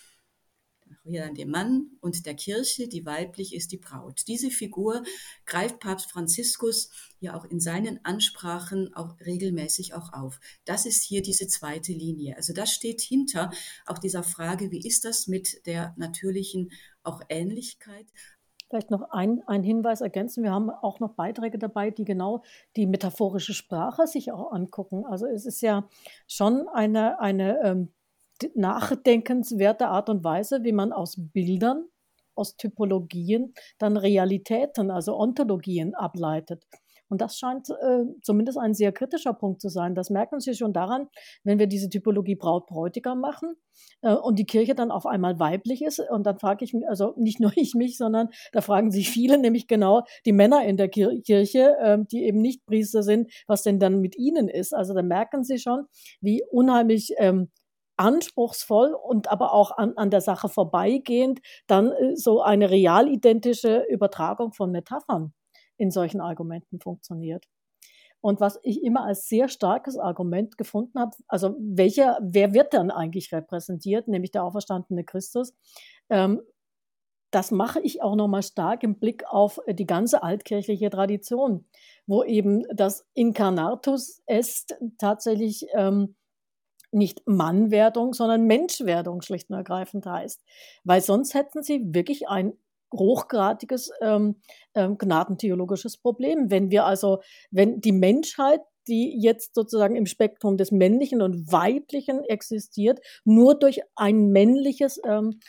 hier dann dem Mann und der Kirche, die weiblich ist, die Braut. Diese Figur greift Papst Franziskus ja auch in seinen Ansprachen auch regelmäßig auch auf. Das ist hier diese zweite Linie. Also das steht hinter auch dieser Frage, wie ist das mit der natürlichen auch Ähnlichkeit? Vielleicht noch ein, ein Hinweis ergänzen. Wir haben auch noch Beiträge dabei, die genau die metaphorische Sprache sich auch angucken. Also es ist ja schon eine, eine ähm, nachdenkenswerte Art und Weise, wie man aus Bildern, aus Typologien dann Realitäten, also Ontologien ableitet. Und das scheint äh, zumindest ein sehr kritischer Punkt zu sein. Das merken Sie schon daran, wenn wir diese Typologie Braut-Bräutigam machen äh, und die Kirche dann auf einmal weiblich ist. Und dann frage ich mich, also nicht nur ich mich, sondern da fragen sich viele, nämlich genau die Männer in der Kir Kirche, äh, die eben nicht Priester sind, was denn dann mit ihnen ist. Also da merken Sie schon, wie unheimlich ähm, anspruchsvoll und aber auch an, an der Sache vorbeigehend dann äh, so eine realidentische Übertragung von Metaphern in solchen Argumenten funktioniert. Und was ich immer als sehr starkes Argument gefunden habe, also welcher, wer wird dann eigentlich repräsentiert, nämlich der auferstandene Christus, ähm, das mache ich auch nochmal stark im Blick auf die ganze altkirchliche Tradition, wo eben das Incarnatus est tatsächlich ähm, nicht Mannwerdung, sondern Menschwerdung schlicht und ergreifend heißt. Weil sonst hätten sie wirklich ein hochgradiges ähm, ähm, gnadentheologisches Problem. Wenn wir also, wenn die Menschheit, die jetzt sozusagen im Spektrum des Männlichen und Weiblichen existiert, nur durch ein männliches ähm,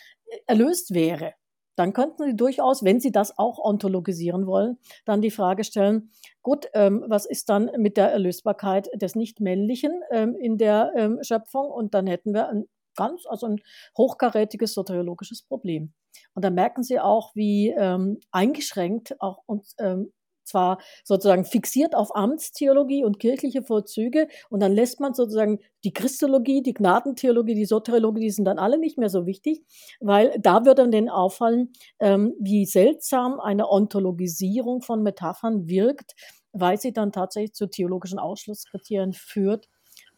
erlöst wäre, dann könnten Sie durchaus, wenn Sie das auch ontologisieren wollen, dann die Frage stellen, gut, ähm, was ist dann mit der Erlösbarkeit des Nichtmännlichen ähm, in der ähm, Schöpfung? Und dann hätten wir ein ganz, also ein hochkarätiges soteriologisches Problem. Und da merken Sie auch, wie ähm, eingeschränkt auch uns ähm, zwar sozusagen fixiert auf Amtstheologie und kirchliche Vorzüge und dann lässt man sozusagen die Christologie, die Gnadentheologie, die Soteriologie, die sind dann alle nicht mehr so wichtig, weil da würde dann denen auffallen, ähm, wie seltsam eine Ontologisierung von Metaphern wirkt, weil sie dann tatsächlich zu theologischen Ausschlusskriterien führt,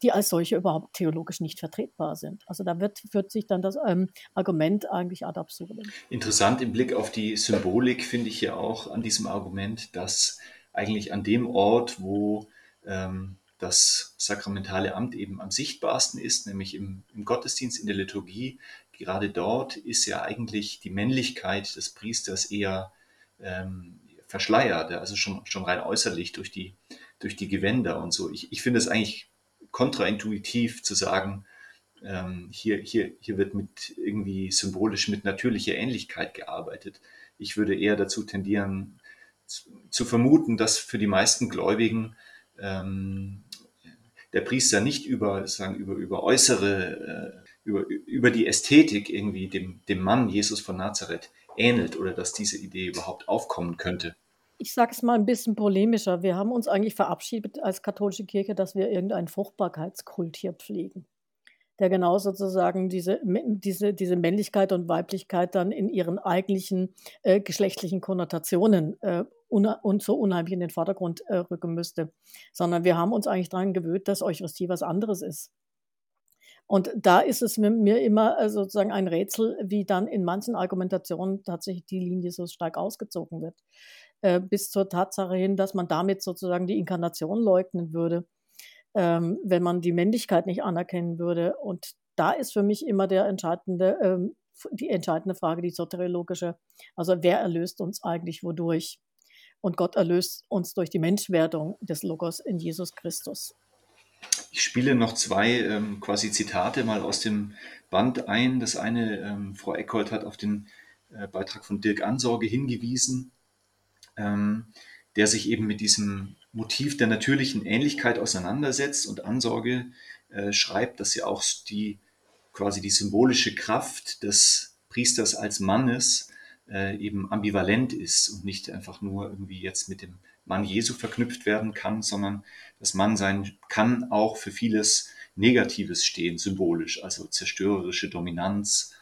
die als solche überhaupt theologisch nicht vertretbar sind. Also da wird, führt sich dann das ähm, Argument eigentlich ad absurdum. Interessant im Blick auf die Symbolik finde ich ja auch an diesem Argument, dass eigentlich an dem Ort, wo ähm, das sakramentale Amt eben am sichtbarsten ist, nämlich im, im, Gottesdienst, in der Liturgie, gerade dort ist ja eigentlich die Männlichkeit des Priesters eher ähm, verschleiert, also schon, schon rein äußerlich durch die, durch die Gewänder und so. Ich, ich finde es eigentlich kontraintuitiv zu sagen, ähm, hier, hier, hier wird mit irgendwie symbolisch mit natürlicher Ähnlichkeit gearbeitet. Ich würde eher dazu tendieren, zu, zu vermuten, dass für die meisten Gläubigen ähm, der Priester nicht über, sagen, über, über äußere, äh, über, über die Ästhetik irgendwie dem, dem Mann Jesus von Nazareth ähnelt oder dass diese Idee überhaupt aufkommen könnte ich sage es mal ein bisschen polemischer. Wir haben uns eigentlich verabschiedet als katholische Kirche, dass wir irgendeinen Fruchtbarkeitskult hier pflegen, der genau sozusagen diese, diese, diese Männlichkeit und Weiblichkeit dann in ihren eigentlichen äh, geschlechtlichen Konnotationen äh, und so unheimlich in den Vordergrund äh, rücken müsste. Sondern wir haben uns eigentlich daran gewöhnt, dass Eucharistie was anderes ist. Und da ist es mir, mir immer äh, sozusagen ein Rätsel, wie dann in manchen Argumentationen tatsächlich die Linie so stark ausgezogen wird. Äh, bis zur Tatsache hin, dass man damit sozusagen die Inkarnation leugnen würde, ähm, wenn man die Männlichkeit nicht anerkennen würde. Und da ist für mich immer der entscheidende, ähm, die entscheidende Frage, die soteriologische. Also wer erlöst uns eigentlich wodurch? Und Gott erlöst uns durch die Menschwerdung des Logos in Jesus Christus. Ich spiele noch zwei ähm, quasi Zitate mal aus dem Band ein. Das eine, ähm, Frau Eckhold hat auf den äh, Beitrag von Dirk Ansorge hingewiesen ähm, der sich eben mit diesem Motiv der natürlichen Ähnlichkeit auseinandersetzt und Ansorge äh, schreibt, dass ja auch die quasi die symbolische Kraft des Priesters als Mannes äh, eben ambivalent ist und nicht einfach nur irgendwie jetzt mit dem Mann Jesu verknüpft werden kann, sondern das Mannsein kann auch für vieles Negatives stehen, symbolisch, also zerstörerische Dominanz,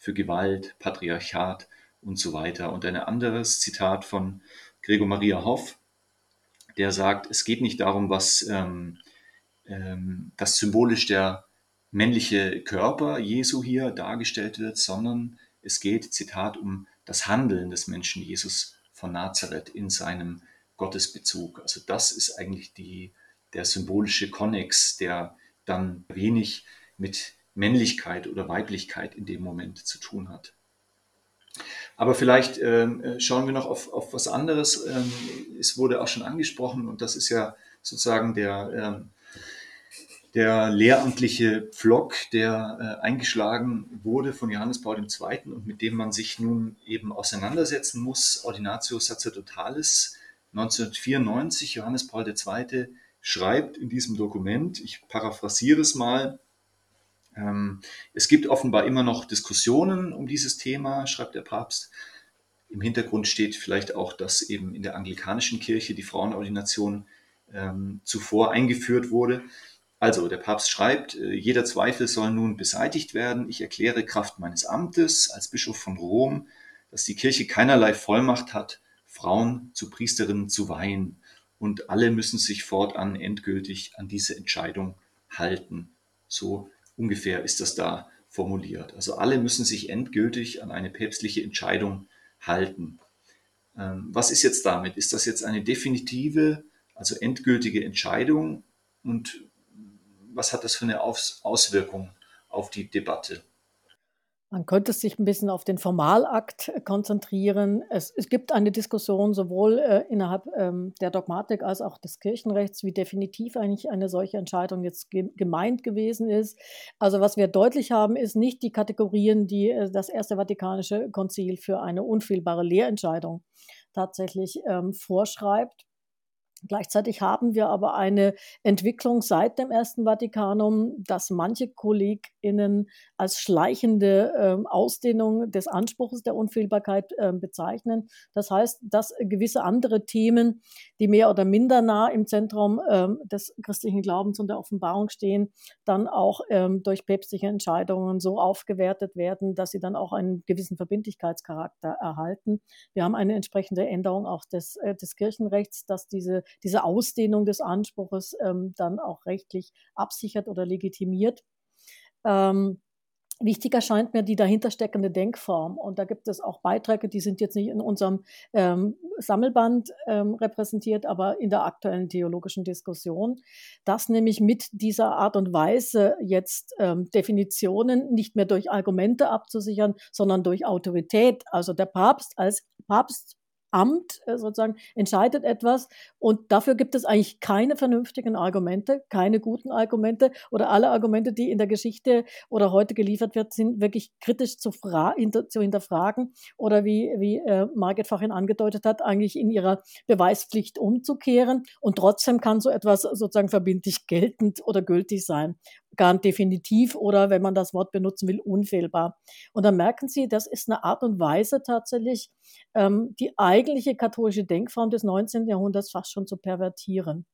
für Gewalt, Patriarchat und so weiter. Und ein anderes Zitat von Gregor Maria Hoff, der sagt, es geht nicht darum, was ähm, ähm, das symbolisch der männliche Körper Jesu hier dargestellt wird, sondern es geht, Zitat, um das Handeln des Menschen Jesus von Nazareth in seinem Gottesbezug. Also das ist eigentlich die, der symbolische Konnex, der dann wenig mit Männlichkeit oder Weiblichkeit in dem Moment zu tun hat. Aber vielleicht ähm, äh, schauen wir noch auf, auf was anderes. Ähm, es wurde auch schon angesprochen und das ist ja sozusagen der, ähm, der lehramtliche Pflock, der äh, eingeschlagen wurde von Johannes Paul II. und mit dem man sich nun eben auseinandersetzen muss, Ordinatio Sacerdotalis 1994, Johannes Paul II. schreibt in diesem Dokument, ich paraphrasiere es mal, es gibt offenbar immer noch Diskussionen um dieses Thema, schreibt der Papst. Im Hintergrund steht vielleicht auch, dass eben in der anglikanischen Kirche die Frauenordination ähm, zuvor eingeführt wurde. Also der Papst schreibt, äh, jeder Zweifel soll nun beseitigt werden. Ich erkläre Kraft meines Amtes als Bischof von Rom, dass die Kirche keinerlei Vollmacht hat, Frauen zu Priesterinnen zu weihen. Und alle müssen sich fortan endgültig an diese Entscheidung halten. So ungefähr ist das da formuliert. Also alle müssen sich endgültig an eine päpstliche Entscheidung halten. Ähm, was ist jetzt damit? Ist das jetzt eine definitive, also endgültige Entscheidung? Und was hat das für eine Auswirkung auf die Debatte? Man könnte sich ein bisschen auf den Formalakt äh, konzentrieren. Es, es gibt eine Diskussion sowohl äh, innerhalb ähm, der Dogmatik als auch des Kirchenrechts, wie definitiv eigentlich eine solche Entscheidung jetzt ge gemeint gewesen ist. Also was wir deutlich haben, ist nicht die Kategorien, die äh, das Erste Vatikanische Konzil für eine unfehlbare Lehrentscheidung tatsächlich ähm, vorschreibt. Gleichzeitig haben wir aber eine Entwicklung seit dem Ersten Vatikanum, dass manche KollegInnen als schleichende äh, Ausdehnung des Anspruchs der Unfehlbarkeit äh, bezeichnen. Das heißt, dass gewisse andere Themen, die mehr oder minder nah im Zentrum äh, des christlichen Glaubens und der Offenbarung stehen, dann auch ähm, durch päpstliche Entscheidungen so aufgewertet werden, dass sie dann auch einen gewissen Verbindlichkeitscharakter erhalten. Wir haben eine entsprechende Änderung auch des, äh, des Kirchenrechts, dass diese diese Ausdehnung des Anspruches ähm, dann auch rechtlich absichert oder legitimiert. Ähm, Wichtig erscheint mir die dahintersteckende Denkform. Und da gibt es auch Beiträge, die sind jetzt nicht in unserem ähm, Sammelband ähm, repräsentiert, aber in der aktuellen theologischen Diskussion, dass nämlich mit dieser Art und Weise jetzt ähm, Definitionen nicht mehr durch Argumente abzusichern, sondern durch Autorität. Also der Papst als Papst Amt äh, sozusagen entscheidet etwas und dafür gibt es eigentlich keine vernünftigen Argumente, keine guten Argumente oder alle Argumente, die in der Geschichte oder heute geliefert wird, sind wirklich kritisch zu, hinter zu hinterfragen oder wie, wie äh, Margit vorhin angedeutet hat, eigentlich in ihrer Beweispflicht umzukehren und trotzdem kann so etwas sozusagen verbindlich geltend oder gültig sein gar definitiv oder, wenn man das Wort benutzen will, unfehlbar. Und dann merken Sie, das ist eine Art und Weise tatsächlich, ähm, die eigentliche katholische Denkform des 19. Jahrhunderts fast schon zu pervertieren.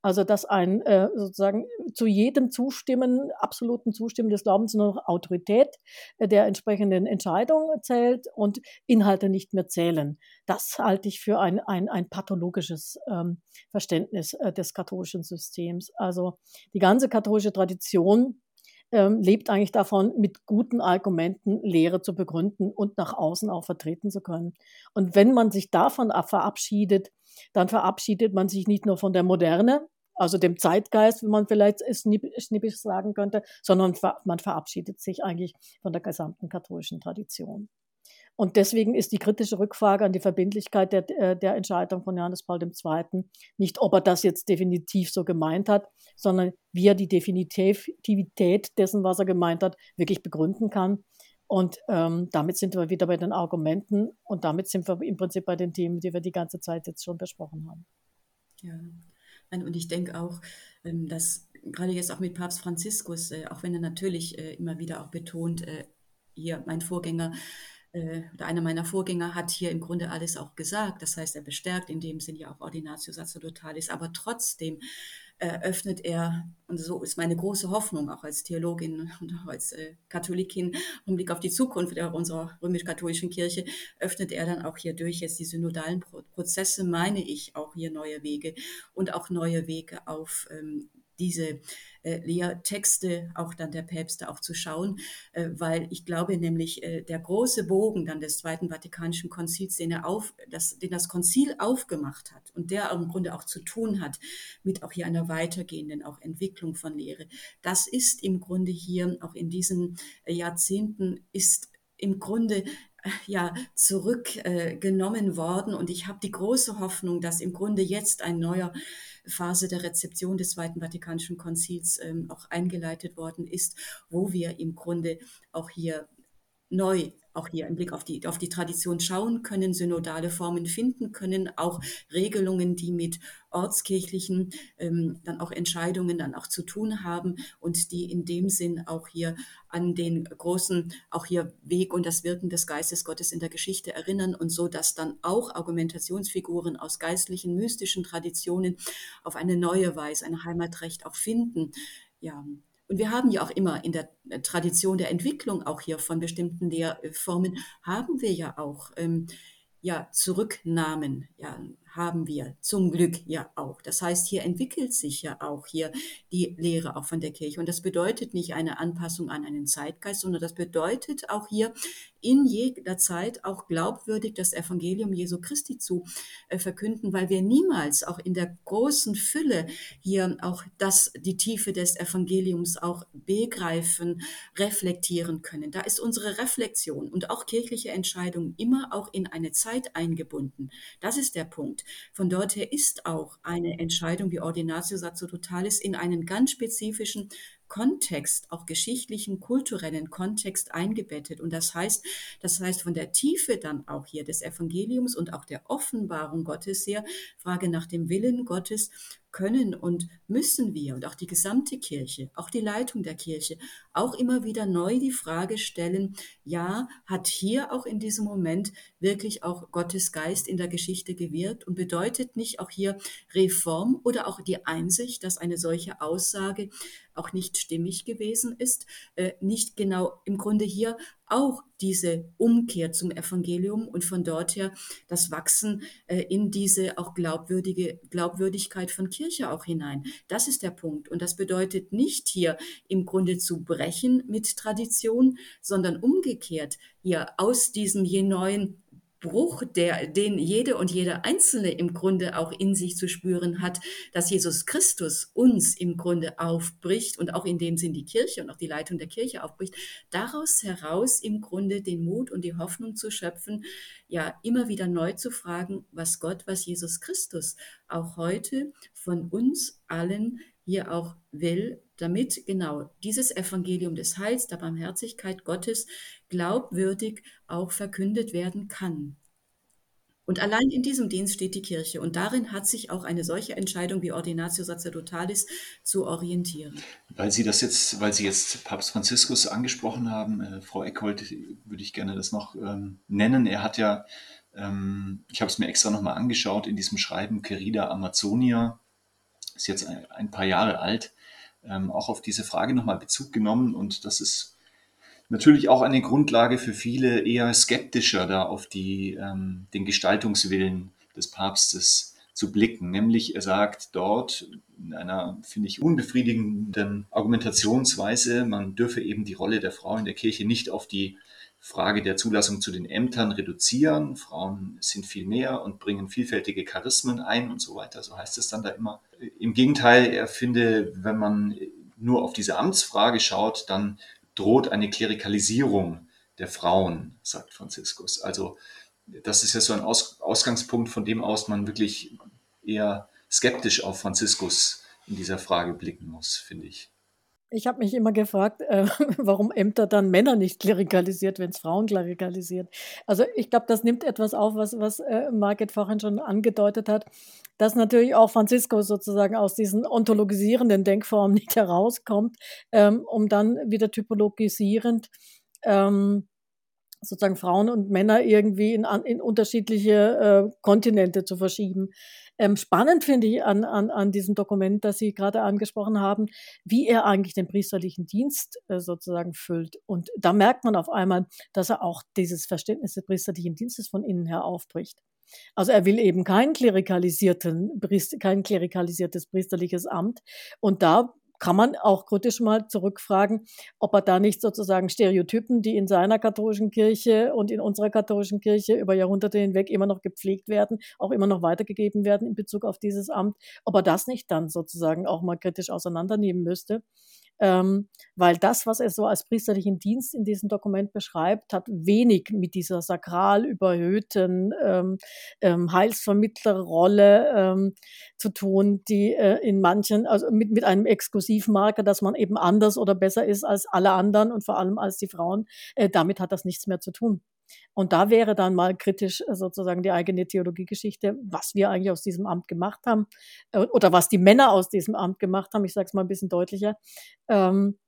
Also dass ein äh, sozusagen zu jedem Zustimmen, absoluten Zustimmen des Glaubens nur noch Autorität äh, der entsprechenden Entscheidung zählt und Inhalte nicht mehr zählen. Das halte ich für ein, ein, ein pathologisches ähm, Verständnis äh, des katholischen Systems. Also die ganze katholische Tradition ähm, lebt eigentlich davon, mit guten Argumenten Lehre zu begründen und nach außen auch vertreten zu können. Und wenn man sich davon verabschiedet, dann verabschiedet man sich nicht nur von der Moderne, also dem Zeitgeist, wie man vielleicht schnippisch sagen könnte, sondern man verabschiedet sich eigentlich von der gesamten katholischen Tradition. Und deswegen ist die kritische Rückfrage an die Verbindlichkeit der, äh, der Entscheidung von Johannes Paul II. nicht, ob er das jetzt definitiv so gemeint hat, sondern wie er die Definitivität dessen, was er gemeint hat, wirklich begründen kann. Und ähm, damit sind wir wieder bei den Argumenten und damit sind wir im Prinzip bei den Themen, die wir die ganze Zeit jetzt schon besprochen haben. Ja, und ich denke auch, ähm, dass gerade jetzt auch mit Papst Franziskus, äh, auch wenn er natürlich äh, immer wieder auch betont, hier mein Vorgänger, oder einer meiner Vorgänger hat hier im Grunde alles auch gesagt. Das heißt, er bestärkt in dem Sinn ja auch Ordinatio Sacerdotalis, aber trotzdem eröffnet er, und so ist meine große Hoffnung auch als Theologin und auch als äh, Katholikin im Blick auf die Zukunft unserer römisch-katholischen Kirche, öffnet er dann auch hier durch jetzt die synodalen Prozesse, meine ich, auch hier neue Wege und auch neue Wege auf ähm, diese äh, Lehrtexte auch dann der Päpste auch zu schauen, äh, weil ich glaube nämlich, äh, der große Bogen dann des Zweiten Vatikanischen Konzils, den, er auf, das, den das Konzil aufgemacht hat und der im Grunde auch zu tun hat mit auch hier einer weitergehenden auch Entwicklung von Lehre, das ist im Grunde hier auch in diesen äh, Jahrzehnten ist im Grunde ja zurückgenommen äh, worden. Und ich habe die große Hoffnung, dass im Grunde jetzt ein neuer Phase der Rezeption des Zweiten Vatikanischen Konzils ähm, auch eingeleitet worden ist, wo wir im Grunde auch hier neu auch hier im Blick auf die, auf die Tradition schauen können, synodale Formen finden können, auch Regelungen, die mit ortskirchlichen ähm, dann auch Entscheidungen dann auch zu tun haben und die in dem Sinn auch hier an den großen, auch hier Weg und das Wirken des Geistes Gottes in der Geschichte erinnern und so, dass dann auch Argumentationsfiguren aus geistlichen, mystischen Traditionen auf eine neue Weise ein Heimatrecht auch finden. Ja, und wir haben ja auch immer in der äh, Tradition der Entwicklung auch hier von bestimmten Lehrformen, haben wir ja auch ähm, ja, Zurücknahmen, ja, haben wir zum Glück ja auch. Das heißt, hier entwickelt sich ja auch hier die Lehre auch von der Kirche. Und das bedeutet nicht eine Anpassung an einen Zeitgeist, sondern das bedeutet auch hier in jeder Zeit auch glaubwürdig das Evangelium Jesu Christi zu äh, verkünden, weil wir niemals auch in der großen Fülle hier auch das, die Tiefe des Evangeliums auch begreifen, reflektieren können. Da ist unsere Reflexion und auch kirchliche Entscheidungen immer auch in eine Zeit eingebunden. Das ist der Punkt. Von dort her ist auch eine Entscheidung wie Ordinatio Sacerdotalis in einen ganz spezifischen Kontext, auch geschichtlichen, kulturellen Kontext eingebettet. Und das heißt, das heißt von der Tiefe dann auch hier des Evangeliums und auch der Offenbarung Gottes her, Frage nach dem Willen Gottes, können und müssen wir und auch die gesamte Kirche, auch die Leitung der Kirche, auch immer wieder neu die Frage stellen, ja, hat hier auch in diesem Moment wirklich auch Gottes Geist in der Geschichte gewirkt und bedeutet nicht auch hier Reform oder auch die Einsicht, dass eine solche Aussage auch nicht stimmig gewesen ist, äh, nicht genau im Grunde hier auch diese Umkehr zum Evangelium und von dort her das Wachsen äh, in diese auch glaubwürdige Glaubwürdigkeit von Kirche auch hinein. Das ist der Punkt. Und das bedeutet nicht hier im Grunde zu brechen mit Tradition, sondern umgekehrt hier aus diesem je neuen Bruch, der, den jede und jeder Einzelne im Grunde auch in sich zu spüren hat, dass Jesus Christus uns im Grunde aufbricht und auch in dem Sinn die Kirche und auch die Leitung der Kirche aufbricht, daraus heraus im Grunde den Mut und die Hoffnung zu schöpfen, ja, immer wieder neu zu fragen, was Gott, was Jesus Christus auch heute von uns allen hier auch will, damit genau dieses Evangelium des Heils, der Barmherzigkeit Gottes glaubwürdig auch verkündet werden kann. Und allein in diesem Dienst steht die Kirche. Und darin hat sich auch eine solche Entscheidung wie Ordinatio Sacerdotalis zu orientieren. Weil Sie das jetzt, weil Sie jetzt Papst Franziskus angesprochen haben, äh, Frau Eckhold, würde ich gerne das noch ähm, nennen. Er hat ja, ähm, ich habe es mir extra nochmal angeschaut, in diesem Schreiben Querida Amazonia, ist jetzt ein, paar Jahre alt, ähm, auch auf diese Frage nochmal Bezug genommen. Und das ist natürlich auch eine Grundlage für viele eher skeptischer da auf die, ähm, den Gestaltungswillen des Papstes zu blicken. Nämlich er sagt dort in einer, finde ich, unbefriedigenden Argumentationsweise, man dürfe eben die Rolle der Frau in der Kirche nicht auf die Frage der Zulassung zu den Ämtern reduzieren. Frauen sind viel mehr und bringen vielfältige Charismen ein und so weiter. So heißt es dann da immer. Im Gegenteil, er finde, wenn man nur auf diese Amtsfrage schaut, dann droht eine Klerikalisierung der Frauen, sagt Franziskus. Also das ist ja so ein Aus Ausgangspunkt, von dem aus man wirklich eher skeptisch auf Franziskus in dieser Frage blicken muss, finde ich. Ich habe mich immer gefragt, äh, warum Ämter dann Männer nicht klerikalisiert, wenn es Frauen klerikalisiert. Also ich glaube, das nimmt etwas auf, was, was äh, Margit vorhin schon angedeutet hat, dass natürlich auch Franziskus sozusagen aus diesen ontologisierenden Denkformen nicht herauskommt, ähm, um dann wieder typologisierend ähm, sozusagen Frauen und Männer irgendwie in, in unterschiedliche äh, Kontinente zu verschieben. Ähm, spannend finde ich an, an, an diesem Dokument, das Sie gerade angesprochen haben, wie er eigentlich den priesterlichen Dienst äh, sozusagen füllt. Und da merkt man auf einmal, dass er auch dieses Verständnis des priesterlichen Dienstes von innen her aufbricht. Also er will eben kein klerikalisierten, kein klerikalisiertes priesterliches Amt. Und da kann man auch kritisch mal zurückfragen, ob er da nicht sozusagen Stereotypen, die in seiner katholischen Kirche und in unserer katholischen Kirche über Jahrhunderte hinweg immer noch gepflegt werden, auch immer noch weitergegeben werden in Bezug auf dieses Amt, ob er das nicht dann sozusagen auch mal kritisch auseinandernehmen müsste ähm, weil das, was er so als priesterlichen Dienst in diesem Dokument beschreibt, hat wenig mit dieser sakral überhöhten ähm, ähm, Heilsvermittlerrolle ähm, zu tun, die äh, in manchen, also mit, mit einem Exklusivmarker, dass man eben anders oder besser ist als alle anderen und vor allem als die Frauen, äh, damit hat das nichts mehr zu tun. Und da wäre dann mal kritisch äh, sozusagen die eigene Theologiegeschichte, was wir eigentlich aus diesem Amt gemacht haben äh, oder was die Männer aus diesem Amt gemacht haben. Ich sage es mal ein bisschen deutlicher. Ähm,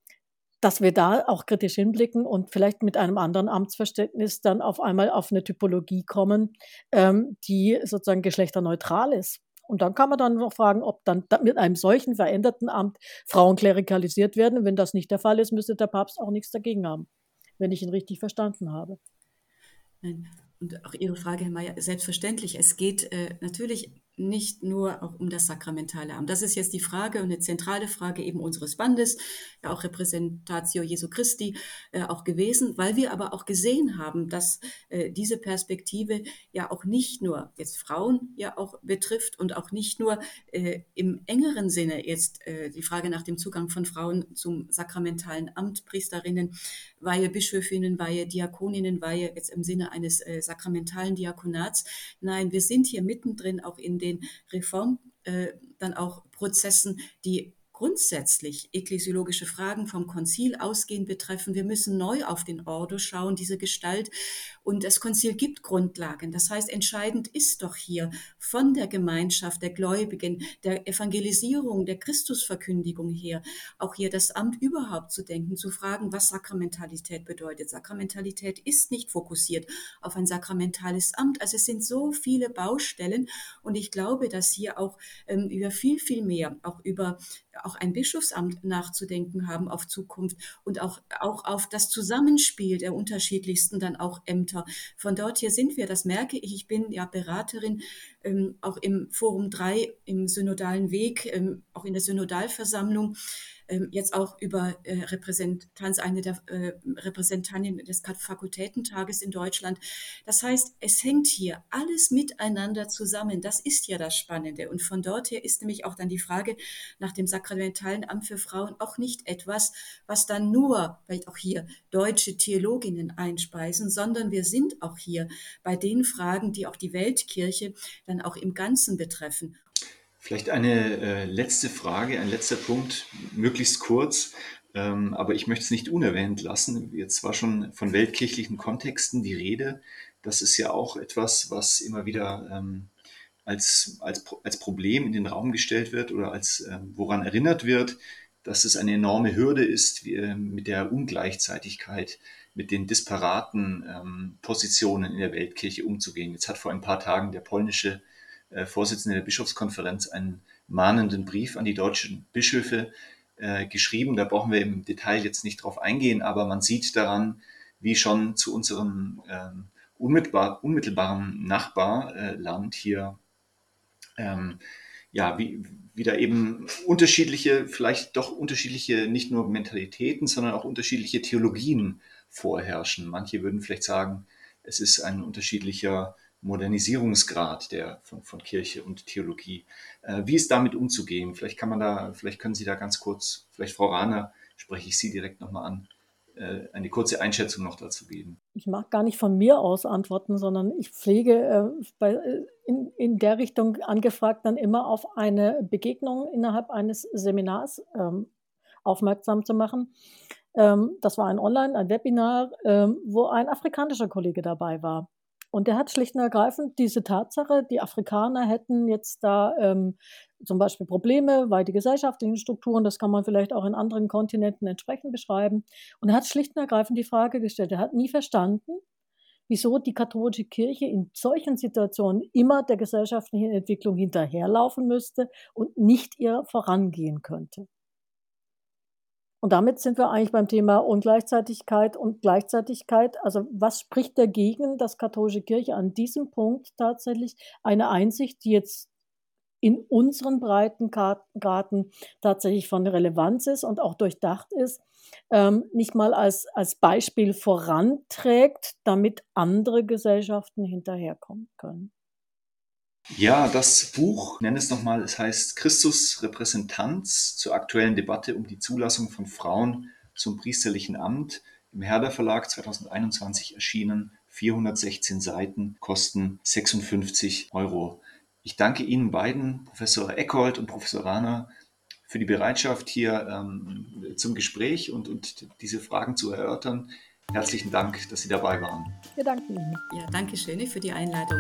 dass wir da auch kritisch hinblicken und vielleicht mit einem anderen Amtsverständnis dann auf einmal auf eine Typologie kommen, ähm, die sozusagen geschlechterneutral ist. Und dann kann man dann noch fragen, ob dann mit einem solchen veränderten Amt Frauen klerikalisiert werden. Wenn das nicht der Fall ist, müsste der Papst auch nichts dagegen haben, wenn ich ihn richtig verstanden habe. Nein. Und auch Ihre Frage, Herr Mayer, selbstverständlich. Es geht äh, natürlich nicht nur auch um das sakramentale Amt. Das ist jetzt die Frage und eine zentrale Frage eben unseres Bandes, ja auch Repräsentatio Jesu Christi äh, auch gewesen, weil wir aber auch gesehen haben, dass äh, diese Perspektive ja auch nicht nur jetzt Frauen ja auch betrifft und auch nicht nur äh, im engeren Sinne jetzt äh, die Frage nach dem Zugang von Frauen zum sakramentalen Amt, Priesterinnen, Weihe Bischöfinnen, Weihe Diakoninnen, Weihe jetzt im Sinne eines äh, sakramentalen Diakonats. Nein, wir sind hier mittendrin auch in den Reform äh, dann auch Prozessen, die grundsätzlich ekklesiologische Fragen vom Konzil ausgehend betreffen. Wir müssen neu auf den Ordo schauen, diese Gestalt. Und das Konzil gibt Grundlagen. Das heißt, entscheidend ist doch hier von der Gemeinschaft der Gläubigen, der Evangelisierung, der Christusverkündigung her, auch hier das Amt überhaupt zu denken, zu fragen, was Sakramentalität bedeutet. Sakramentalität ist nicht fokussiert auf ein sakramentales Amt. Also es sind so viele Baustellen und ich glaube, dass hier auch ähm, über viel, viel mehr, auch über auch ein Bischofsamt nachzudenken haben auf Zukunft und auch, auch auf das Zusammenspiel der unterschiedlichsten dann auch Ämter. Von dort her sind wir, das merke ich, ich bin ja Beraterin ähm, auch im Forum 3 im synodalen Weg, ähm, auch in der Synodalversammlung jetzt auch über äh, Repräsentanz, eine der äh, Repräsentantinnen des Fakultätentages in Deutschland. Das heißt, es hängt hier alles miteinander zusammen. Das ist ja das Spannende. Und von dort her ist nämlich auch dann die Frage nach dem sakramentalen Amt für Frauen auch nicht etwas, was dann nur, vielleicht auch hier, deutsche Theologinnen einspeisen, sondern wir sind auch hier bei den Fragen, die auch die Weltkirche dann auch im Ganzen betreffen. Vielleicht eine äh, letzte Frage, ein letzter Punkt, möglichst kurz, ähm, aber ich möchte es nicht unerwähnt lassen. Jetzt war schon von weltkirchlichen Kontexten die Rede. Das ist ja auch etwas, was immer wieder ähm, als, als, als Problem in den Raum gestellt wird oder als ähm, woran erinnert wird, dass es eine enorme Hürde ist, wie, äh, mit der Ungleichzeitigkeit, mit den disparaten ähm, Positionen in der Weltkirche umzugehen. Jetzt hat vor ein paar Tagen der polnische äh, Vorsitzende der Bischofskonferenz einen mahnenden Brief an die deutschen Bischöfe äh, geschrieben. Da brauchen wir im Detail jetzt nicht drauf eingehen, aber man sieht daran, wie schon zu unserem ähm, unmittelbar, unmittelbaren Nachbarland hier ähm, ja, wie, wie da eben unterschiedliche, vielleicht doch unterschiedliche, nicht nur Mentalitäten, sondern auch unterschiedliche Theologien vorherrschen. Manche würden vielleicht sagen, es ist ein unterschiedlicher Modernisierungsgrad der, von, von Kirche und Theologie. Äh, wie ist damit umzugehen? Vielleicht kann man da, vielleicht können Sie da ganz kurz, vielleicht Frau Rahner, spreche ich Sie direkt nochmal an, äh, eine kurze Einschätzung noch dazu geben. Ich mag gar nicht von mir aus antworten, sondern ich pflege äh, bei, äh, in, in der Richtung angefragt dann immer auf eine Begegnung innerhalb eines Seminars ähm, aufmerksam zu machen. Ähm, das war ein Online, ein Webinar, ähm, wo ein afrikanischer Kollege dabei war. Und der hat schlicht und ergreifend diese Tatsache, die Afrikaner hätten jetzt da ähm, zum Beispiel Probleme, weil die gesellschaftlichen Strukturen, das kann man vielleicht auch in anderen Kontinenten entsprechend beschreiben. Und er hat schlicht und ergreifend die Frage gestellt, er hat nie verstanden, wieso die katholische Kirche in solchen Situationen immer der gesellschaftlichen Entwicklung hinterherlaufen müsste und nicht ihr vorangehen könnte. Und damit sind wir eigentlich beim Thema Ungleichzeitigkeit und Gleichzeitigkeit. Also was spricht dagegen, dass katholische Kirche an diesem Punkt tatsächlich eine Einsicht, die jetzt in unseren Breitengraden tatsächlich von Relevanz ist und auch durchdacht ist, ähm, nicht mal als, als Beispiel voranträgt, damit andere Gesellschaften hinterherkommen können. Ja, das Buch, nenne es nochmal, es heißt Christus Repräsentanz zur aktuellen Debatte um die Zulassung von Frauen zum priesterlichen Amt. Im Herder Verlag 2021 erschienen, 416 Seiten, kosten 56 Euro. Ich danke Ihnen beiden, Professor Eckhold und Professor Rahner, für die Bereitschaft hier ähm, zum Gespräch und, und diese Fragen zu erörtern. Herzlichen Dank, dass Sie dabei waren. Wir danken Ihnen. Ja, danke schön für die Einladung.